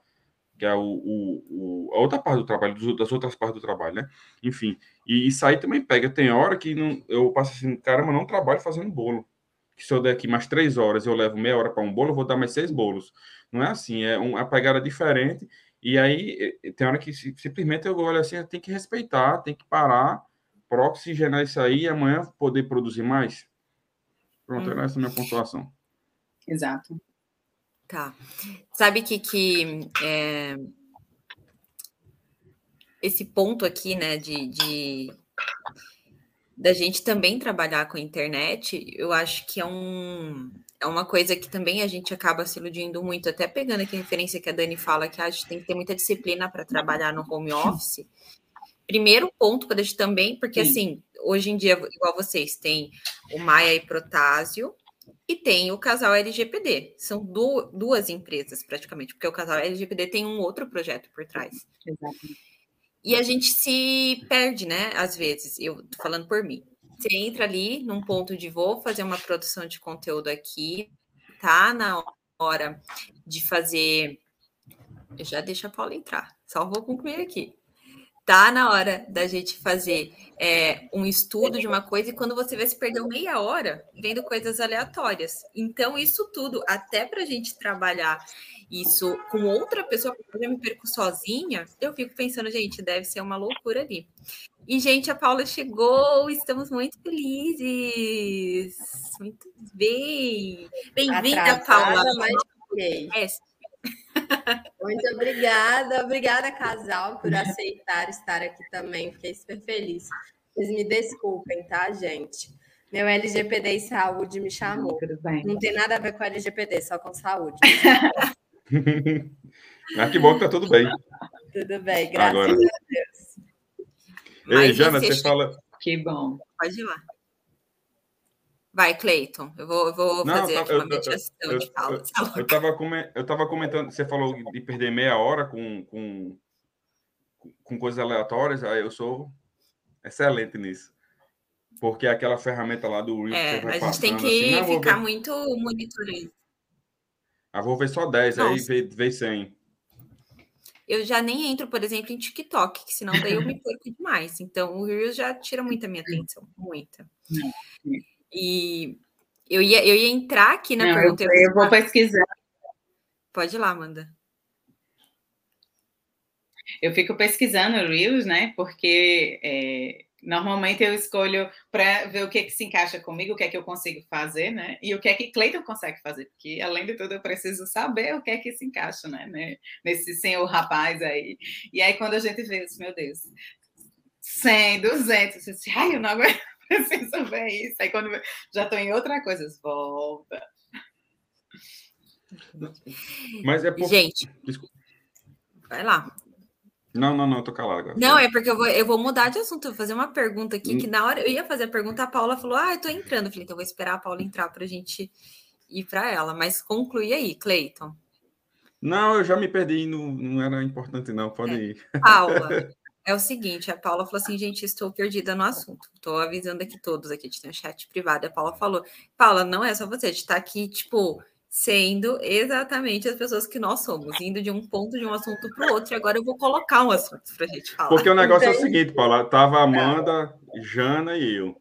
que é o, o, o, a outra parte do trabalho, das outras partes do trabalho, né? Enfim, e isso aí também pega. Tem hora que não, eu passo assim, caramba, não trabalho fazendo bolo. Que se eu der aqui mais três horas eu levo meia hora para um bolo, eu vou dar mais seis bolos. Não é assim, é uma pegada diferente. E aí tem hora que simplesmente eu olho assim, tem que respeitar, tem que parar para oxigenar isso aí e amanhã poder produzir mais. Pronto, hum. essa é a minha pontuação. Exato. Tá. Sabe que, que é, esse ponto aqui, né, de, de da gente também trabalhar com a internet, eu acho que é um é uma coisa que também a gente acaba se iludindo muito, até pegando aqui a referência que a Dani fala, que a gente tem que ter muita disciplina para trabalhar no home office. Primeiro ponto para gente também, porque Sim. assim, hoje em dia, igual vocês, tem o Maia e Protásio, e tem o casal LGPD. São du duas empresas, praticamente, porque o casal LGPD tem um outro projeto por trás. Exatamente. E a gente se perde, né? Às vezes, eu tô falando por mim. Você entra ali num ponto de vou fazer uma produção de conteúdo aqui, tá na hora de fazer. Eu já deixo a Paula entrar, só vou concluir aqui tá na hora da gente fazer é, um estudo de uma coisa e quando você vê se perdeu meia hora vendo coisas aleatórias. Então, isso tudo, até para a gente trabalhar isso com outra pessoa, porque eu me perco sozinha, eu fico pensando, gente, deve ser uma loucura ali. E, gente, a Paula chegou, estamos muito felizes. Muito bem. Bem-vinda, Paula. Mas... É, muito obrigada, obrigada, casal, por aceitar estar aqui também. Fiquei super feliz. Vocês me desculpem, tá, gente? Meu LGPD e saúde me chamou. Não tem nada a ver com LGPD, só com saúde. ah, que bom que tá tudo bem. Tudo bem, graças Agora. a Deus. Ei, Jana, você fala. Que bom. Pode ir lá. Vai, Cleiton, eu vou, eu vou Não, fazer aqui uma meditação eu, de fala. Eu estava eu tava comentando, você falou de perder meia hora com, com, com coisas aleatórias, aí eu sou excelente nisso. Porque é aquela ferramenta lá do Reels é, a gente tem que assim, ficar ver... muito monitorando. Ah, vou ver só 10, Nossa. aí vê, vê 100. Eu já nem entro, por exemplo, em TikTok, que senão daí eu me perco demais. Então, o Reels já tira muita minha atenção, muita. E eu ia, eu ia entrar aqui na Não, pergunta. Eu, eu vou pesquisar. Pode ir lá, Amanda. Eu fico pesquisando Reels, né? Porque é, normalmente eu escolho para ver o que, é que se encaixa comigo, o que é que eu consigo fazer, né? E o que é que Cleiton consegue fazer, porque além de tudo eu preciso saber o que é que se encaixa, né? Nesse senhor rapaz aí. E aí quando a gente vê isso, meu Deus, 100, 200, eu disse, ai, eu não aguento preciso ver isso. Aí quando já estou em outra coisa, volta. Mas é por... Gente, Desculpa. vai lá. Não, não, não, tô calado agora. Não, é porque eu vou, eu vou mudar de assunto, vou fazer uma pergunta aqui, hum. que na hora eu ia fazer a pergunta, a Paula falou, ah, eu tô entrando. Eu falei, então vou esperar a Paula entrar para a gente ir para ela. Mas conclui aí, Cleiton. Não, eu já me perdi, não, não era importante, não, pode é. ir. Paula, é o seguinte, a Paula falou assim, gente, estou perdida no assunto. Estou avisando aqui todos, aqui a gente tem um chat privado. A Paula falou, Paula, não é só você, a gente está aqui, tipo, sendo exatamente as pessoas que nós somos, indo de um ponto de um assunto para o outro, e agora eu vou colocar um assunto para a gente falar. Porque o negócio é o seguinte, Paula, tava Amanda, Jana e eu.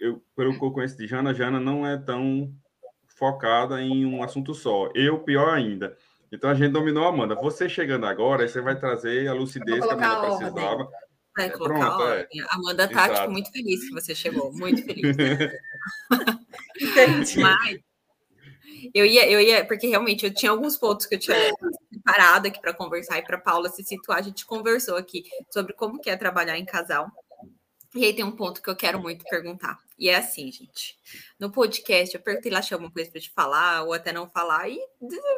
Eu, pelo que eu conheço de Jana, Jana não é tão focada em um assunto só. Eu, pior ainda. Então a gente dominou a Amanda. Você chegando agora, você vai trazer a lucidez que a Amanda precisava. Vai colocar Pronto, é. A Amanda tá tipo, muito feliz que você chegou, muito feliz. Mas eu ia, eu ia, porque realmente eu tinha alguns pontos que eu tinha parado aqui para conversar e para Paula se situar. A gente conversou aqui sobre como que é trabalhar em casal. E aí tem um ponto que eu quero muito perguntar. E é assim, gente. No podcast, eu perguntei lá se alguma coisa para te falar, ou até não falar, e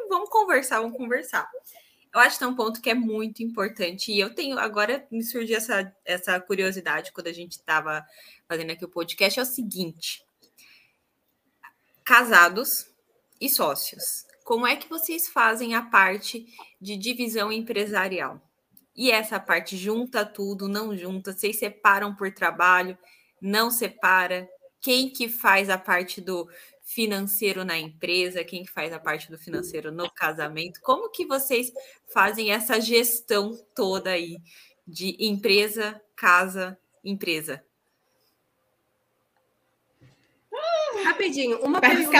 vamos conversar, vamos conversar. Eu acho que é um ponto que é muito importante. E eu tenho, agora me surgiu essa, essa curiosidade quando a gente estava fazendo aqui o podcast, é o seguinte: casados e sócios, como é que vocês fazem a parte de divisão empresarial? E essa parte junta tudo, não junta? Vocês separam por trabalho? Não separa? Quem que faz a parte do financeiro na empresa? Quem que faz a parte do financeiro no casamento? Como que vocês fazem essa gestão toda aí de empresa, casa, empresa? Rapidinho, uma pergunta.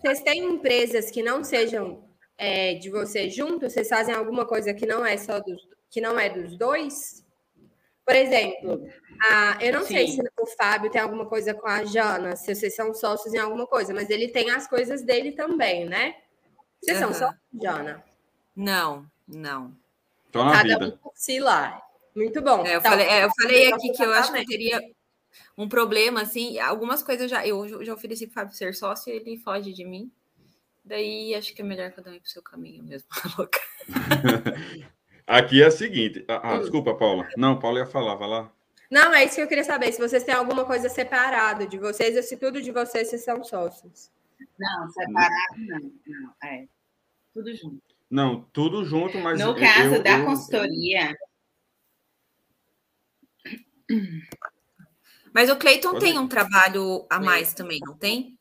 Vocês têm empresas que não sejam é, de você junto? Vocês fazem alguma coisa que não é só dos, que não é dos dois? Por exemplo, a, eu não Sim. sei se o Fábio tem alguma coisa com a Jana, se vocês são sócios em alguma coisa, mas ele tem as coisas dele também, né? Vocês uhum. são sócios, Jana? Não, não. Tô na Cada vida. um por si lá. Muito bom. É, eu, então, falei, é, eu falei aqui que eu acho que teria um problema, assim, algumas coisas já. Eu já ofereci para o Fábio ser sócio e ele foge de mim. Daí acho que é melhor cada um ir pro seu caminho mesmo, louca. Aqui é o seguinte. Ah, ah, desculpa, Paula. Não, Paula ia falar, vai lá. Não, é isso que eu queria saber. Se vocês têm alguma coisa separada de vocês, ou se tudo de vocês vocês são sócios. Não, separado não. Não, é. Tudo junto. Não, tudo junto, mas. No caso eu, da eu, consultoria. Mas o Cleiton tem um trabalho a mais também, não tem?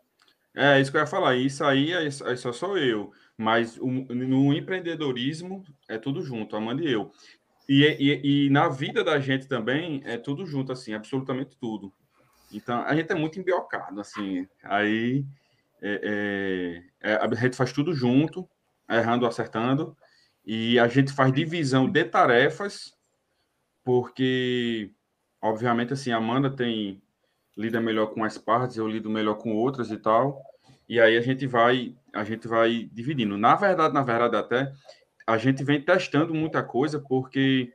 É, isso que eu ia falar. Isso aí é, é só sou eu. Mas o, no empreendedorismo é tudo junto, Amanda e eu. E, e, e, na vida da gente também é tudo junto, assim, absolutamente tudo. Então, a gente é muito embiocado, assim. Aí é, é, é, a gente faz tudo junto, errando, acertando. E a gente faz divisão de tarefas, porque obviamente, assim, a Amanda tem lida melhor com as partes, eu lido melhor com outras e tal. E aí a gente vai, a gente vai dividindo. Na verdade, na verdade até a gente vem testando muita coisa porque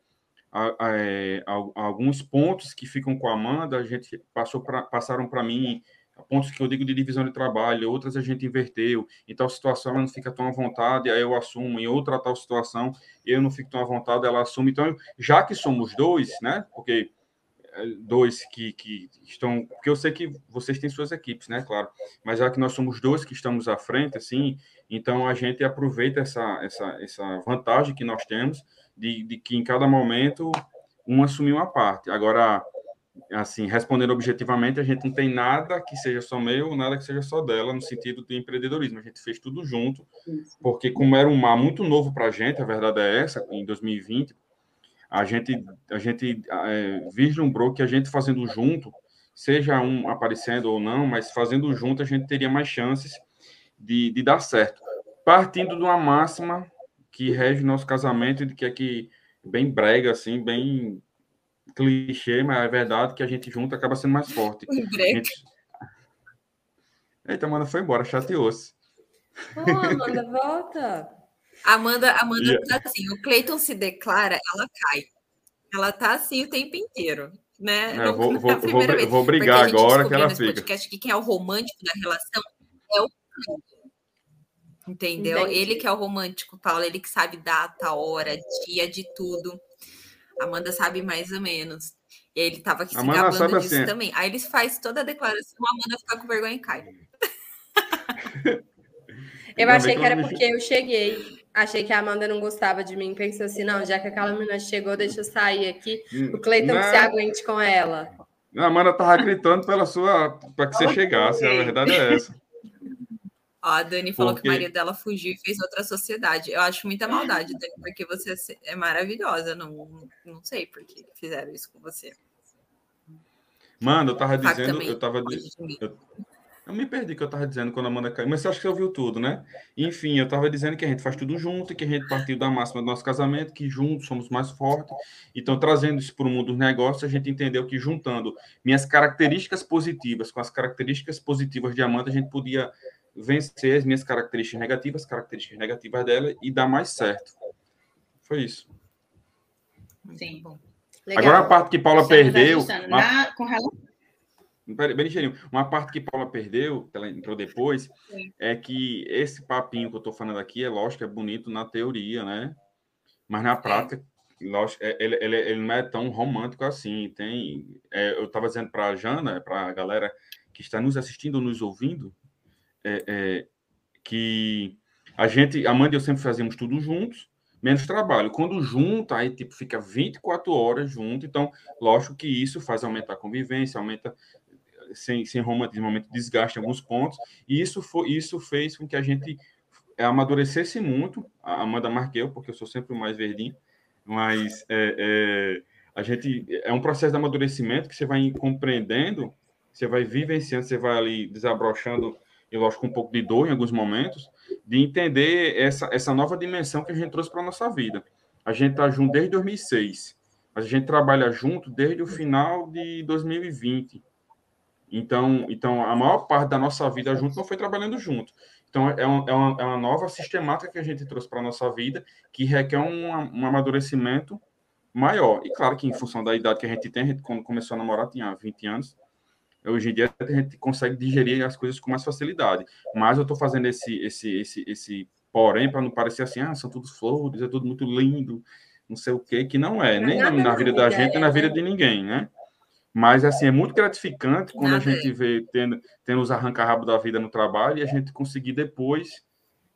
a, a, é, a, alguns pontos que ficam com a Amanda, a gente passou pra, passaram para mim pontos que eu digo de divisão de trabalho, outras a gente inverteu, em tal situação ela não fica tão à vontade, aí eu assumo, em outra tal situação eu não fico tão à vontade, ela assume. Então, já que somos dois, né? Porque dois que, que estão. Porque eu sei que vocês têm suas equipes, né? Claro. Mas já que nós somos dois que estamos à frente, assim, então a gente aproveita essa, essa, essa vantagem que nós temos de, de que em cada momento um assumiu uma parte. Agora, assim, respondendo objetivamente, a gente não tem nada que seja só meu, nada que seja só dela, no sentido do empreendedorismo. A gente fez tudo junto, porque como era um mar muito novo para a gente, a verdade é essa, em 2020, a gente, a gente é, vislumbrou que a gente fazendo junto, seja um aparecendo ou não, mas fazendo junto a gente teria mais chances de, de dar certo. Partindo de uma máxima que rege nosso casamento, de que é que bem brega, assim, bem clichê, mas é verdade que a gente junto acaba sendo mais forte. Brega. Gente... Eita, Amanda foi embora, chateou-se. Oh, Amanda, volta. Amanda, Amanda yeah. tá assim, o Cleiton se declara, ela cai. Ela tá assim o tempo inteiro, né? É, vou, vou, vou, vou, brigar agora que ela fica. podcast que quem é o romântico da relação é o Cleiton. Entendeu? Entendi. Ele que é o romântico, Paulo, ele que sabe data, hora, dia, de tudo. Amanda sabe mais ou menos. E ele tava aqui se gabando disso assim. também. Aí eles faz toda a declaração, a Amanda fica com vergonha e cai. eu achei que era porque eu cheguei. Achei que a Amanda não gostava de mim. Pensou assim: não, já que aquela menina chegou, deixa eu sair aqui. O Cleiton se aguente com ela. A Amanda tava gritando pela sua para que você chegasse. A verdade é essa. Ó, a Dani falou porque... que o marido dela fugiu e fez outra sociedade. Eu acho muita maldade, Dani, porque você é maravilhosa. Não, não sei por que fizeram isso com você. Mano, eu tava dizendo, eu tava, eu, eu me perdi que eu estava dizendo quando a Amanda caiu, mas você acha que você ouviu tudo, né? Enfim, eu estava dizendo que a gente faz tudo junto, que a gente partiu da máxima do nosso casamento, que juntos somos mais fortes. Então, trazendo isso para o mundo dos negócios, a gente entendeu que juntando minhas características positivas com as características positivas de Amanda, a gente podia vencer as minhas características negativas, as características negativas dela e dar mais certo. Foi isso. Sim. Legal. Agora a parte que Paula Estamos perdeu. Na, com relação Bem ligeirinho. Uma parte que Paula perdeu, que ela entrou depois, é que esse papinho que eu estou falando aqui é lógico, é bonito na teoria, né? Mas na prática, lógico, é, ele, ele, ele não é tão romântico assim. Tem, é, eu estava dizendo para a Jana, para a galera que está nos assistindo ou nos ouvindo, é, é, que a gente, Amanda e eu sempre fazíamos tudo juntos, menos trabalho. Quando junta, aí tipo, fica 24 horas junto, então, lógico que isso faz aumentar a convivência, aumenta sem, sem romantismo, aumenta desgaste em alguns pontos, e isso, foi, isso fez com que a gente amadurecesse muito, a Amanda Marqueu, porque eu sou sempre o mais verdinho, mas é, é, a gente é um processo de amadurecimento que você vai compreendendo, você vai vivenciando, você vai ali desabrochando, eu lógico, um pouco de dor em alguns momentos, de entender essa, essa nova dimensão que a gente trouxe para a nossa vida. A gente está junto desde 2006, mas a gente trabalha junto desde o final de 2020. Então, então a maior parte da nossa vida junto não foi trabalhando junto. Então, é, um, é, uma, é uma nova sistemática que a gente trouxe para a nossa vida, que requer um, um amadurecimento maior. E claro que, em função da idade que a gente tem, a gente, quando começou a namorar, tinha 20 anos, hoje em dia a gente consegue digerir as coisas com mais facilidade. Mas eu estou fazendo esse, esse, esse, esse porém para não parecer assim, ah, são tudo flores, é tudo muito lindo, não sei o quê, que não é, nem na, na vida da gente, nem na vida de ninguém, né? Mas, assim, é muito gratificante quando Nada. a gente vê tendo, tendo os arranca-rabo da vida no trabalho e a gente conseguir depois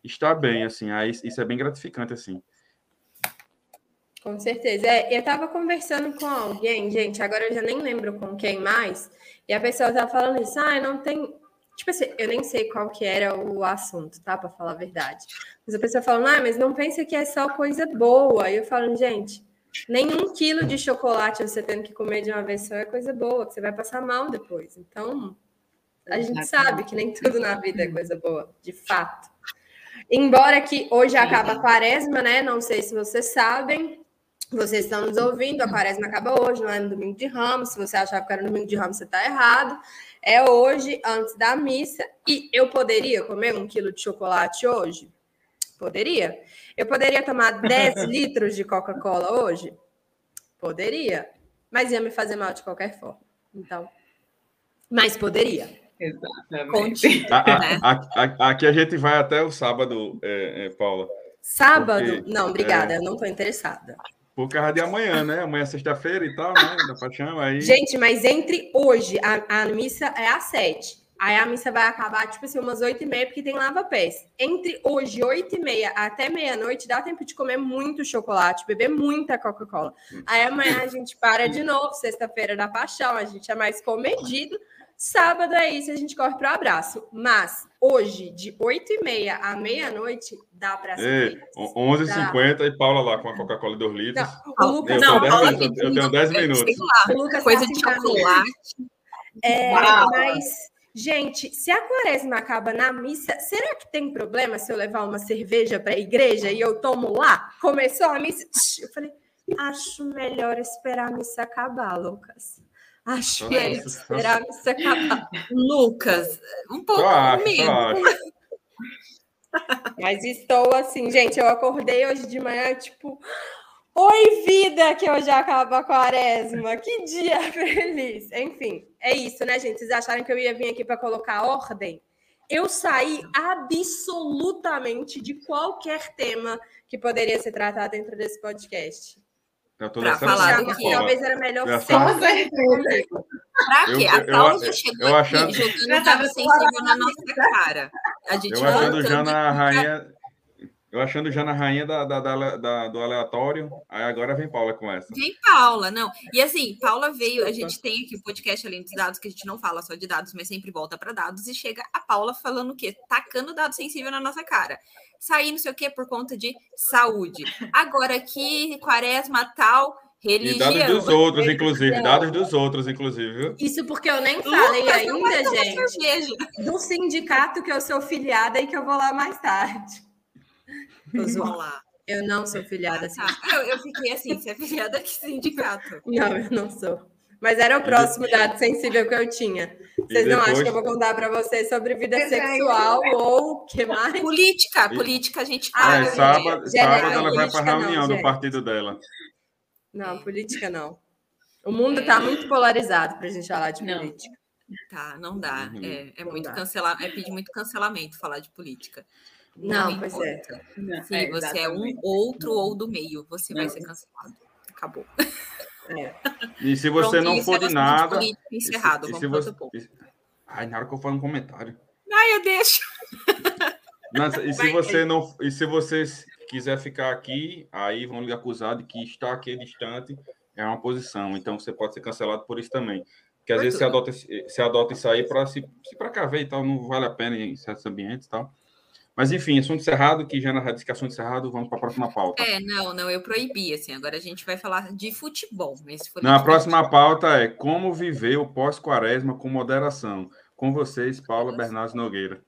estar bem, assim. Aí, isso é bem gratificante, assim. Com certeza. É, eu estava conversando com alguém, gente, agora eu já nem lembro com quem mais, e a pessoa estava falando isso, ah, não tem. Tipo assim, eu nem sei qual que era o assunto, tá? Para falar a verdade. Mas a pessoa falando, ah, mas não pensa que é só coisa boa. E eu falo, gente, nenhum quilo de chocolate você tendo que comer de uma vez só é coisa boa, que você vai passar mal depois. Então, a gente sabe que nem tudo na vida é coisa boa, de fato. Embora que hoje acaba a quaresma, né? Não sei se vocês sabem, vocês estão nos ouvindo, a quaresma acaba hoje, não é no domingo de ramos. Se você achava que era no domingo de ramos, você está errado. É hoje, antes da missa. E eu poderia comer um quilo de chocolate hoje? Poderia. Eu poderia tomar 10 litros de Coca-Cola hoje? Poderia. Mas ia me fazer mal de qualquer forma. Então, mas poderia. Exatamente. né? aqui a gente vai até o sábado, é, é, Paula. Sábado? Porque, não, obrigada, é... eu não estou interessada. Por causa de amanhã, né? Amanhã é sexta-feira e tal, né? Da paixão, aí... Gente, mas entre hoje, a, a missa é às sete. Aí a missa vai acabar, tipo assim, umas oito e meia, porque tem lava-pés. Entre hoje, oito e meia até meia-noite, dá tempo de comer muito chocolate, beber muita Coca-Cola. Aí amanhã a gente para de novo, sexta-feira da paixão, a gente é mais comedido. Sábado é isso, a gente corre para o abraço. Mas hoje, de 8 e meia à meia-noite, dá para ser. 11h50 e Paula lá com a Coca-Cola de 2 litros. Não, o Lucas, eu, não, Paula minutos, eu tenho 10 minutos. Lá, o Lucas coisa tá de chocolate. É, mas, gente, se a quaresma acaba na missa, será que tem problema se eu levar uma cerveja para a igreja e eu tomo lá? Começou a missa. Eu falei, acho melhor esperar a missa acabar, Lucas. Acho que é esperar você acabar. Lucas, um pouco acho, comigo. Mas estou assim, gente, eu acordei hoje de manhã, tipo, que hoje acaba a quaresma, que dia feliz. Enfim, é isso, né, gente? Vocês acharam que eu ia vir aqui para colocar ordem? Eu saí absolutamente de qualquer tema que poderia ser tratado dentro desse podcast. Para falar do que talvez era melhor ser. Com certeza. Pra quê? A já chegou eu aqui achando... jogando dado sensível na nossa cara. A gente eu achando já na rainha. Eu achando já na rainha da, da, da, da, do aleatório, aí agora vem Paula com essa. Vem Paula, não. E assim, Paula veio, a gente tem aqui o podcast além dos dados, que a gente não fala só de dados, mas sempre volta para dados, e chega a Paula falando o quê? Tacando dado sensível na nossa cara sair não sei o quê por conta de saúde. Agora aqui, quaresma tal, religião. E dados dos outros, inclusive. Dados dos outros, inclusive. Isso porque eu nem falei Lucas, ainda, gente, do sindicato que eu sou filiada e que eu vou lá mais tarde. Vou lá. Eu não sou filiada assim. Ah, eu, eu fiquei assim, você é filiada que sindicato? Não, eu não sou. Mas era o próximo dado sensível que eu tinha. Vocês depois... não acham que eu vou contar para vocês sobre vida sexual ou o que mais? Política. Política a gente ah, fala. É, sábado, sábado ela vai para a reunião não, do partido dela. Não, política não. O mundo está muito polarizado para a gente falar de não. política. Tá, não dá. Uhum. É, é muito cancelar, é pedir muito cancelamento falar de política. Não, não pois é. Se é, você é um outro ou do meio, você não. vai ser cancelado. Acabou. É. E se você Pronto, não for de nada. Encerrado, e se, e se você... Ai, na hora que eu falo um comentário. Ai, eu deixo. Não, e se você não. E se você quiser ficar aqui, aí vão lhe acusar de que está aqui distante é uma posição. Então você pode ser cancelado por isso também. Porque às vezes você adota, você adota isso aí para se, se para cá ver e tal, não vale a pena em certos ambientes e tal. Mas, enfim, assunto encerrado, que já na disse que assunto encerrado, vamos para a próxima pauta. É, não, não, eu proibi, assim, agora a gente vai falar de futebol. Mas não, a próxima pauta é como viver o pós-quaresma com moderação. Com vocês, Paula Bernardes Nogueira.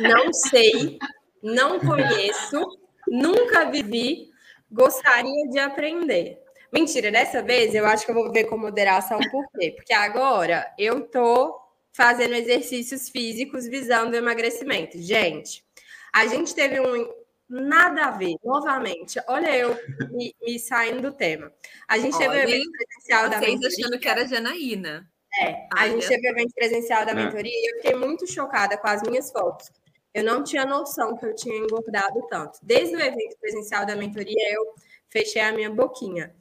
Não sei, não conheço, nunca vivi, gostaria de aprender. Mentira, dessa vez eu acho que eu vou ver com moderação, por quê? Porque agora eu tô fazendo exercícios físicos visando emagrecimento. Gente, a gente teve um nada a ver, novamente. Olha eu me, me saindo do tema. A gente Olha, teve o evento presencial da mentoria. achando que era Janaína. É, a gente teve o evento presencial da é. mentoria e eu fiquei muito chocada com as minhas fotos. Eu não tinha noção que eu tinha engordado tanto. Desde o evento presencial da mentoria, eu fechei a minha boquinha.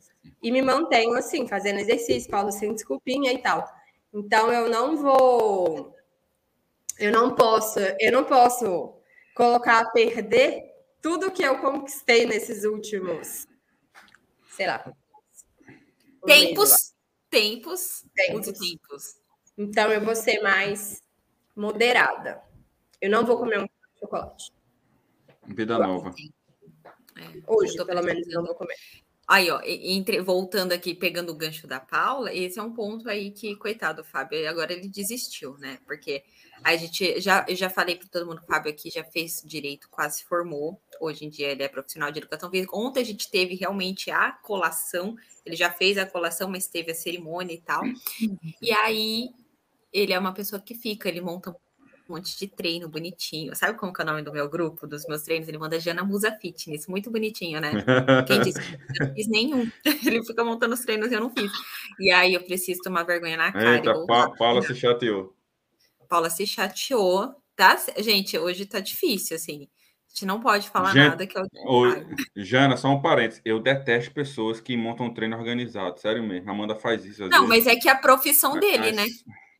E me mantenho assim, fazendo exercício, Paulo sem desculpinha e tal. Então eu não vou. Eu não posso, eu não posso colocar a perder tudo que eu conquistei nesses últimos, sei lá. Tempos, tempos, tempos, tempos. Então eu vou ser mais moderada. Eu não vou comer um chocolate. Vida nova. É, Hoje, pelo menos, eu não vou comer. Aí, ó, entre, voltando aqui, pegando o gancho da Paula, esse é um ponto aí que, coitado, Fábio, agora ele desistiu, né? Porque a gente já, eu já falei para todo mundo, o Fábio aqui já fez direito, quase se formou. Hoje em dia ele é profissional de educação física. Ontem a gente teve realmente a colação, ele já fez a colação, mas teve a cerimônia e tal. E aí ele é uma pessoa que fica, ele monta um monte de treino bonitinho. Sabe como que é o nome do meu grupo, dos meus treinos? Ele manda Jana Musa Fitness, muito bonitinho, né? Quem disse? Eu não fiz nenhum. Ele fica montando os treinos e eu não fiz. E aí eu preciso tomar vergonha na cara. Eita, Paula se chateou. Paula se chateou, tá? Gente, hoje tá difícil, assim. A gente não pode falar gente, nada que eu. Jana, só um parênteses. Eu detesto pessoas que montam treino organizado. Sério mesmo. A Amanda faz isso. não, vezes. mas é que é a profissão dele, né?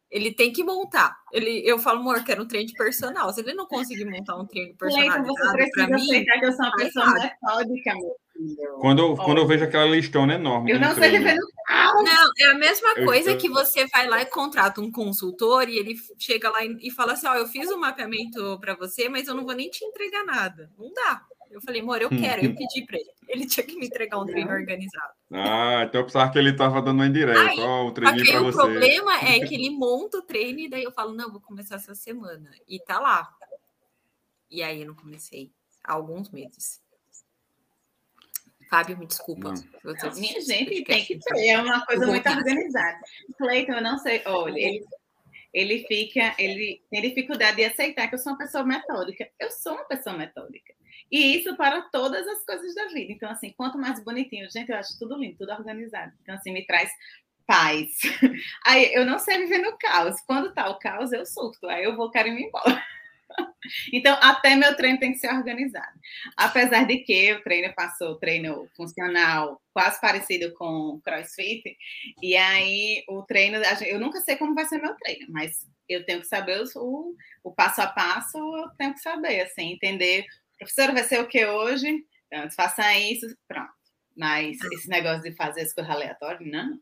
Ele tem que montar. Ele, eu falo, amor, quero um treino de personal. Se ele não conseguir montar um treino personal, você precisa aceitar que eu sou uma pessoa metódica, meu quando, eu, quando eu vejo aquela listona enorme. Eu não sei viver no caos. Não, é a mesma coisa eu, que você vai lá e contrata um consultor e ele chega lá e, e fala assim: Ó, oh, eu fiz um mapeamento para você, mas eu não vou nem te entregar nada. Não dá. Eu falei, amor, eu hum. quero. Eu pedi para ele. Ele tinha que me entregar um treino organizado. Ah, então eu pensava que ele estava dando uma indireta. Ó, um treininho para você. O problema é que ele monta o treino e daí eu falo, não, vou começar essa semana. E tá lá. E aí eu não comecei há alguns meses. Fábio, me desculpa. Não, minha gente, tem que ter, é uma coisa muito organizada. Cleiton, eu não sei, olha, ele, ele fica, ele tem dificuldade de aceitar que eu sou uma pessoa metódica. Eu sou uma pessoa metódica. E isso para todas as coisas da vida. Então, assim, quanto mais bonitinho, gente, eu acho tudo lindo, tudo organizado. Então, assim, me traz paz. Aí eu não sei viver no caos. Quando tá o caos, eu surto. Aí eu vou querer ir embora. Então, até meu treino tem que ser organizado. Apesar de que o treino passou treino funcional quase parecido com CrossFit, e aí o treino, eu nunca sei como vai ser meu treino, mas eu tenho que saber o, o passo a passo, eu tenho que saber, assim, entender. Professora, vai ser o que hoje? Então, faça isso, pronto. Mas esse negócio de fazer as coisas aleatórias, não.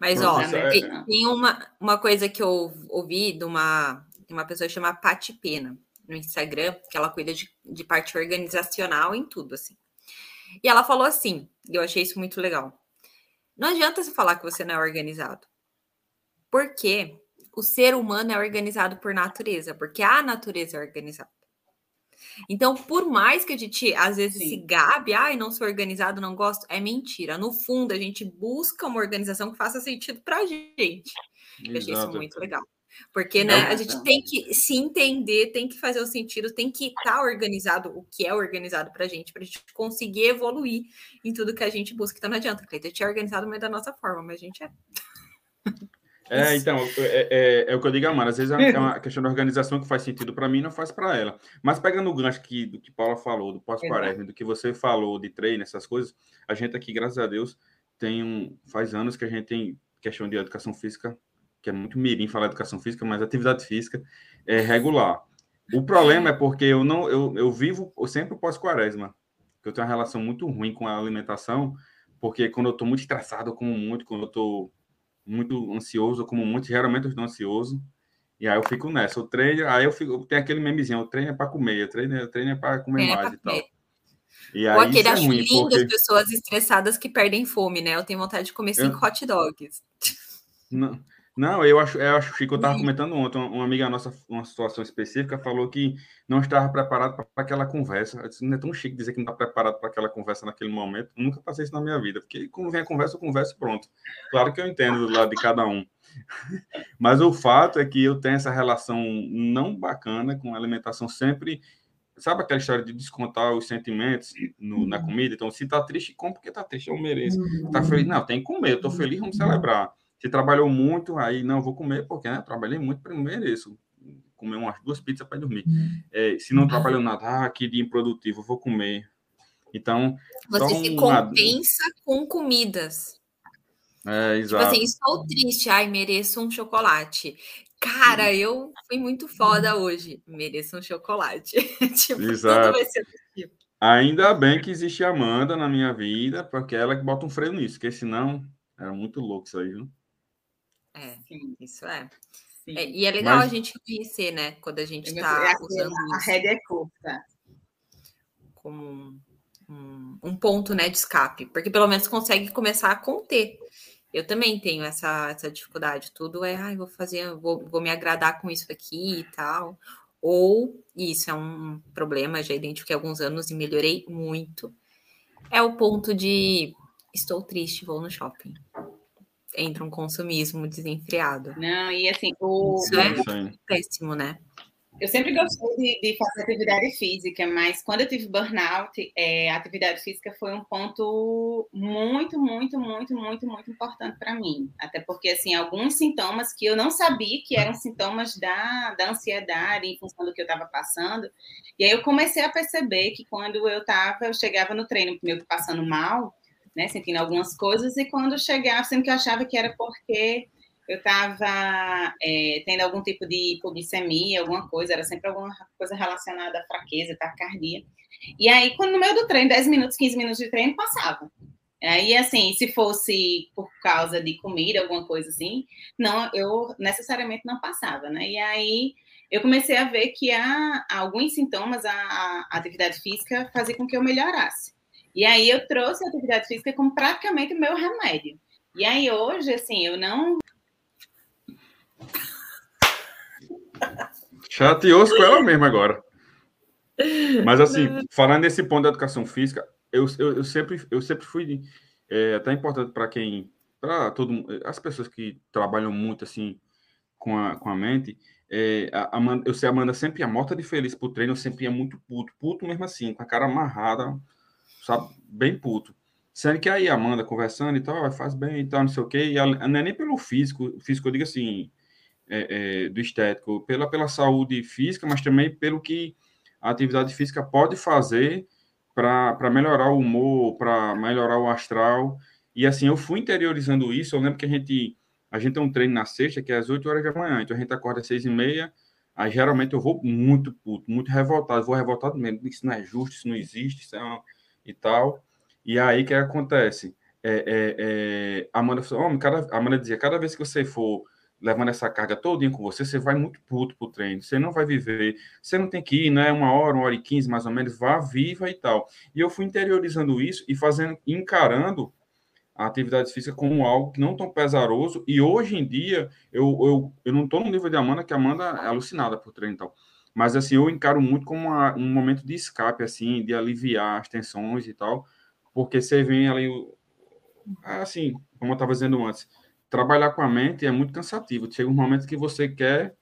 Mas, ó, tem uma, uma coisa que eu ouvi de uma tem uma pessoa que chama Pati Pena no Instagram, que ela cuida de, de parte organizacional em tudo, assim. E ela falou assim, e eu achei isso muito legal. Não adianta você falar que você não é organizado. Porque o ser humano é organizado por natureza, porque a natureza é organizada. Então, por mais que a gente às vezes Sim. se gabe, ai, não sou organizado, não gosto, é mentira. No fundo, a gente busca uma organização que faça sentido pra gente. Eu achei isso muito legal. Porque né, a gente tem que se entender, tem que fazer o sentido, tem que estar tá organizado o que é organizado para a gente, para a gente conseguir evoluir em tudo que a gente busca. Então não adianta, Cleiton, te é organizado, mas da nossa forma, mas a gente é. É, então, é, é, é, o que eu digo, Amanda. Às vezes é uma questão de organização que faz sentido para mim não faz para ela. Mas pegando o gancho que, do que Paula falou, do pós-quaresma, do que você falou de treino, essas coisas, a gente aqui, graças a Deus, tem um, faz anos que a gente tem questão de educação física, que é muito mirim falar educação física, mas atividade física é regular. O problema é porque eu não eu, eu vivo eu sempre pós-quaresma, que eu tenho uma relação muito ruim com a alimentação, porque quando eu estou muito estressado, eu como muito, quando eu estou muito ansioso, eu como muito, geralmente eu estou ansioso, e aí eu fico nessa. Eu treino, aí eu fico, tem aquele memezinho, o treino é para comer, o treino, o treino é para comer é mais e tal. E aí, Ou aquele é acho ruim, lindo porque... as pessoas estressadas que perdem fome, né? Eu tenho vontade de comer cinco eu... hot dogs. Não, não, eu acho, eu acho, Chico, eu estava comentando ontem, uma amiga nossa, uma situação específica, falou que não estava preparado para aquela conversa. Disse, não é tão chique dizer que não está preparado para aquela conversa naquele momento. Eu nunca passei isso na minha vida, porque quando vem a conversa, eu converso pronto. Claro que eu entendo do lado de cada um. Mas o fato é que eu tenho essa relação não bacana com a alimentação sempre. Sabe aquela história de descontar os sentimentos no, na comida? Então, se tá triste, como porque tá triste? Eu mereço. Tá feliz? Não, tem que comer. Eu tô feliz, vamos celebrar. Se trabalhou muito, aí não vou comer, porque né, trabalhei muito, para mereço comer umas duas pizzas para dormir. Uhum. É, se não trabalhou nada, ah, que dia improdutivo, vou comer. Então. Você se compensa com comidas. É, exato. Tipo assim, estou triste, ai, mereço um chocolate. Cara, eu fui muito foda hoje. Mereço um chocolate. tipo, exato. tudo vai ser possível. Ainda bem que existe a Amanda na minha vida, porque ela é que bota um freio nisso, porque senão era muito louco isso aí, viu? É, Sim. isso é. é. E é legal Mas... a gente conhecer, né? Quando a gente está é usando a, isso. A rede é curta. Como um, um, ponto né, de escape, porque pelo menos consegue começar a conter. Eu também tenho essa, essa dificuldade. Tudo é, ai, vou fazer, vou, vou me agradar com isso aqui e tal. Ou, e isso é um problema, já identifiquei há alguns anos e melhorei muito. É o ponto de estou triste, vou no shopping entra um consumismo desenfreado. Não, e assim, o. Isso é péssimo, né? Eu sempre gostei de, de, fazer atividade física, mas quando eu tive burnout, é, a atividade física foi um ponto muito, muito, muito, muito, muito importante para mim. Até porque, assim, alguns sintomas que eu não sabia que eram sintomas da, da ansiedade em função do que eu estava passando. E aí eu comecei a perceber que quando eu estava, eu chegava no treino meio que passando mal, né, sentindo algumas coisas, e quando chegava, sempre que eu achava que era porque eu estava é, tendo algum tipo de hipoglicemia, alguma coisa, era sempre alguma coisa relacionada à fraqueza, taquicardia. E aí, quando no meio do treino, 10 minutos, 15 minutos de treino, passava. Aí, assim, se fosse por causa de comida, alguma coisa assim, não, eu necessariamente não passava, né? E aí, eu comecei a ver que há alguns sintomas, a, a atividade física fazia com que eu melhorasse. E aí eu trouxe a atividade física como praticamente o meu remédio. E aí hoje, assim, eu não. Chateou com ela mesma agora. Mas assim, falando nesse ponto da educação física, eu, eu, eu sempre, eu sempre fui é, até importante para quem, para todo as pessoas que trabalham muito assim com a, com a mente, é, a Amanda, eu sei a Amanda sempre ia morta de feliz pro treino, eu sempre ia muito puto, puto mesmo assim, com a cara amarrada, sabe? Bem puto. Sendo que aí Amanda conversando e tal, faz bem e tal, não sei o quê, e não é nem pelo físico, físico eu digo assim, é, é, do estético, pela, pela saúde física, mas também pelo que a atividade física pode fazer para melhorar o humor, para melhorar o astral. E assim, eu fui interiorizando isso, eu lembro que a gente, a gente tem um treino na sexta, que é às 8 horas da manhã, então a gente acorda às 6 e meia, aí geralmente eu vou muito puto, muito revoltado, vou revoltado mesmo, isso não é justo, isso não existe, isso é uma e tal. E aí, o que acontece? É, é, é, Amanda, oh, cada, Amanda dizia, cada vez que você for levando essa carga todinha com você, você vai muito puto pro treino, você não vai viver, você não tem que ir, né, uma hora, uma hora e quinze, mais ou menos, vá viva e tal. E eu fui interiorizando isso e fazendo, encarando a atividade física como algo que não tão pesaroso, e hoje em dia, eu, eu, eu não estou no nível de Amanda, que a Amanda é alucinada por treino e tal, mas, assim, eu encaro muito como uma, um momento de escape, assim, de aliviar as tensões e tal, porque você vem ali, assim, como eu estava dizendo antes, trabalhar com a mente é muito cansativo. Chega um momento que você quer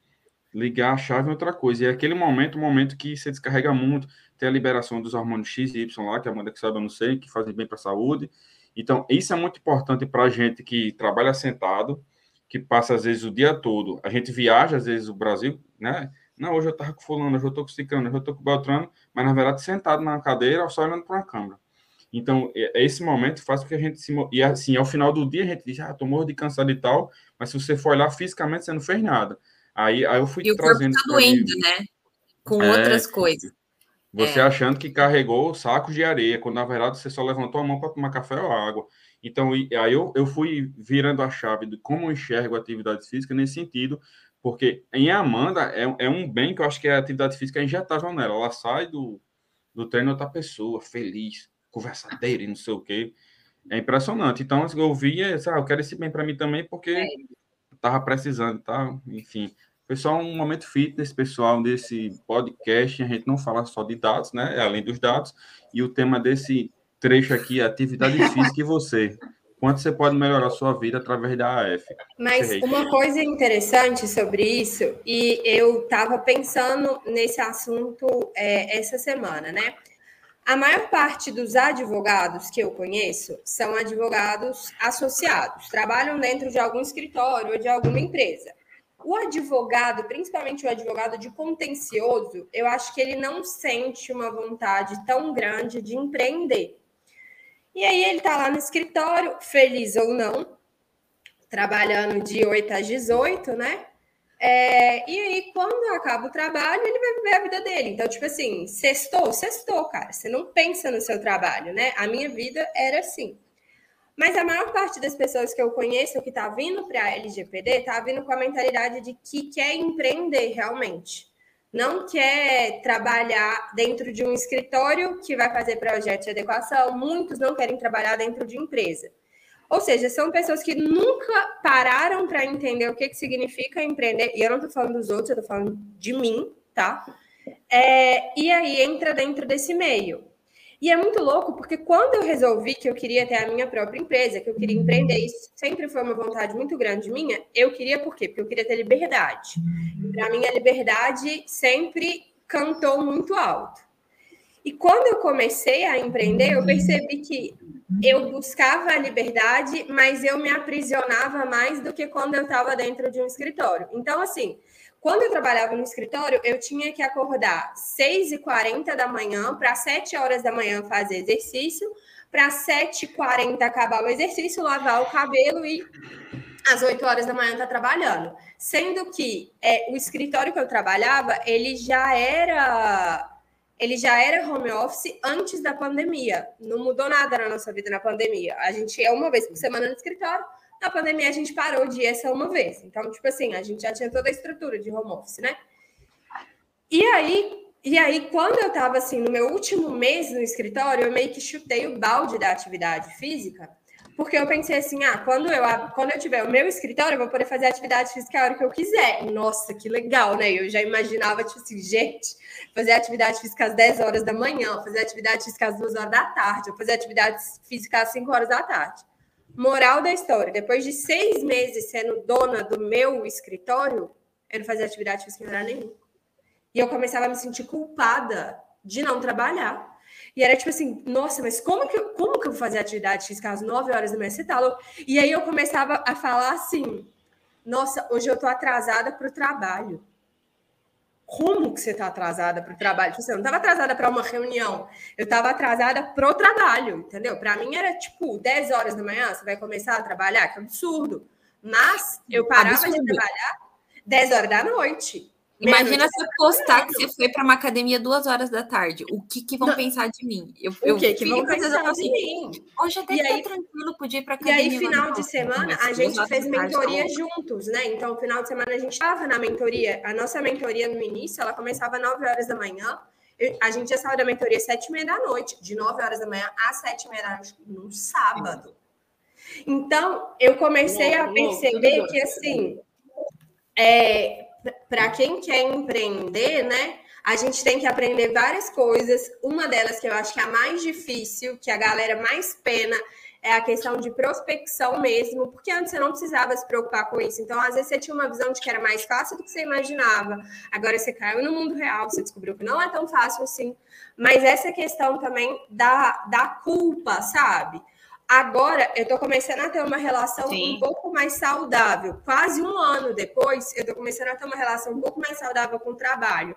ligar a chave em outra coisa. E é aquele momento, o momento que você descarrega muito, tem a liberação dos hormônios X e Y lá, que a Amanda que sabe, eu não sei, que fazem bem para a saúde. Então, isso é muito importante para a gente que trabalha sentado, que passa, às vezes, o dia todo. A gente viaja, às vezes, o Brasil, né? Não, hoje eu estava com fulano, hoje eu estou com ciclano, hoje eu estou com Beltrano, mas, na verdade, sentado na cadeira, só olhando para a câmera. Então, esse momento faz com que a gente se... E, assim, ao final do dia, a gente diz, ah, estou morto de cansado e tal, mas se você for olhar fisicamente, você não fez nada. Aí, aí eu fui e trazendo... E o corpo tá doendo, né? Com é, outras coisas. Você é. achando que carregou sacos de areia, quando na verdade você só levantou a mão para tomar café ou água. Então, aí eu, eu fui virando a chave de como eu enxergo a atividade física nesse sentido, porque em Amanda é, é um bem que eu acho que a atividade física é injetável nela. Ela sai do, do treino outra pessoa, feliz, conversadeira e não sei o quê. É impressionante. Então, assim, eu via, ah, eu quero esse bem para mim também, porque é. tava precisando, tá? Enfim. Pessoal, um momento fitness, pessoal, desse podcast, a gente não fala só de dados, né? É além dos dados. E o tema desse trecho aqui é atividade física e você. Quanto você pode melhorar a sua vida através da AF? Mas uma coisa interessante sobre isso, e eu estava pensando nesse assunto é, essa semana, né? A maior parte dos advogados que eu conheço são advogados associados, trabalham dentro de algum escritório ou de alguma empresa. O advogado, principalmente o advogado de contencioso, eu acho que ele não sente uma vontade tão grande de empreender. E aí ele está lá no escritório, feliz ou não, trabalhando de 8 às 18, né? É, e aí, quando acaba o trabalho, ele vai viver a vida dele. Então, tipo assim, sextou, sextou, cara. Você não pensa no seu trabalho, né? A minha vida era assim. Mas a maior parte das pessoas que eu conheço que está vindo para a LGPD está vindo com a mentalidade de que quer empreender realmente. Não quer trabalhar dentro de um escritório que vai fazer projeto de adequação. Muitos não querem trabalhar dentro de empresa. Ou seja, são pessoas que nunca pararam para entender o que, que significa empreender. E eu não estou falando dos outros, eu estou falando de mim, tá? É, e aí entra dentro desse meio. E é muito louco, porque quando eu resolvi que eu queria ter a minha própria empresa, que eu queria empreender, isso sempre foi uma vontade muito grande minha, eu queria por quê? Porque eu queria ter liberdade. Para mim, a liberdade sempre cantou muito alto. E quando eu comecei a empreender, eu percebi que eu buscava a liberdade, mas eu me aprisionava mais do que quando eu estava dentro de um escritório. Então, assim, quando eu trabalhava no escritório, eu tinha que acordar 6h40 da manhã para 7 horas da manhã fazer exercício, para 7h40 acabar o exercício, lavar o cabelo e às 8 horas da manhã estar tá trabalhando. Sendo que é, o escritório que eu trabalhava, ele já era ele já era home office antes da pandemia. Não mudou nada na nossa vida na pandemia. A gente é uma vez por semana no escritório, na pandemia, a gente parou de ir essa uma vez. Então, tipo assim, a gente já tinha toda a estrutura de home office, né? E aí, e aí, quando eu estava assim, no meu último mês no escritório, eu meio que chutei o balde da atividade física, porque eu pensei assim: ah, quando eu, quando eu tiver o meu escritório, eu vou poder fazer atividade física a hora que eu quiser. Nossa, que legal, né? Eu já imaginava, tipo assim, gente, fazer atividade física às 10 horas da manhã, fazer atividade física às 2 horas da tarde, fazer atividade física às 5 horas da tarde. Moral da história: depois de seis meses sendo dona do meu escritório, eu não fazia atividade física nenhum. E eu começava a me sentir culpada de não trabalhar. E era tipo assim, nossa, mas como que, eu, como que eu vou fazer atividade física às 9 horas da manhã? Você tá? E aí eu começava a falar assim, nossa, hoje eu tô atrasada para o trabalho como que você está atrasada para o trabalho? Tipo, você não estava atrasada para uma reunião, eu estava atrasada para o trabalho, entendeu? Para mim era tipo 10 horas da manhã, você vai começar a trabalhar, que absurdo. Mas eu parava absurdo. de trabalhar 10 horas da noite. Imagina se eu postar que você foi para uma academia duas horas da tarde. O que, que vão não. pensar de mim? Eu, o que, que vão pensar de assim, mim? Hoje até e aí, tranquilo, podia ir para academia. E aí, final de semana, a gente fez mentoria juntos, né? Então, final de semana, a gente estava na mentoria. A nossa mentoria no início, ela começava às 9 horas da manhã. A gente já saiu da mentoria às 7 e meia da noite, de 9 horas da manhã às 7 e meia da noite, no sábado. Então, eu comecei a perceber que, assim, é, para quem quer empreender, né? A gente tem que aprender várias coisas. Uma delas que eu acho que é a mais difícil, que a galera mais pena, é a questão de prospecção mesmo, porque antes você não precisava se preocupar com isso. Então, às vezes você tinha uma visão de que era mais fácil do que você imaginava. Agora você caiu no mundo real, você descobriu que não é tão fácil assim. Mas essa questão também da, da culpa, sabe? Agora eu estou começando a ter uma relação Sim. um pouco mais saudável. Quase um ano depois, eu estou começando a ter uma relação um pouco mais saudável com o trabalho.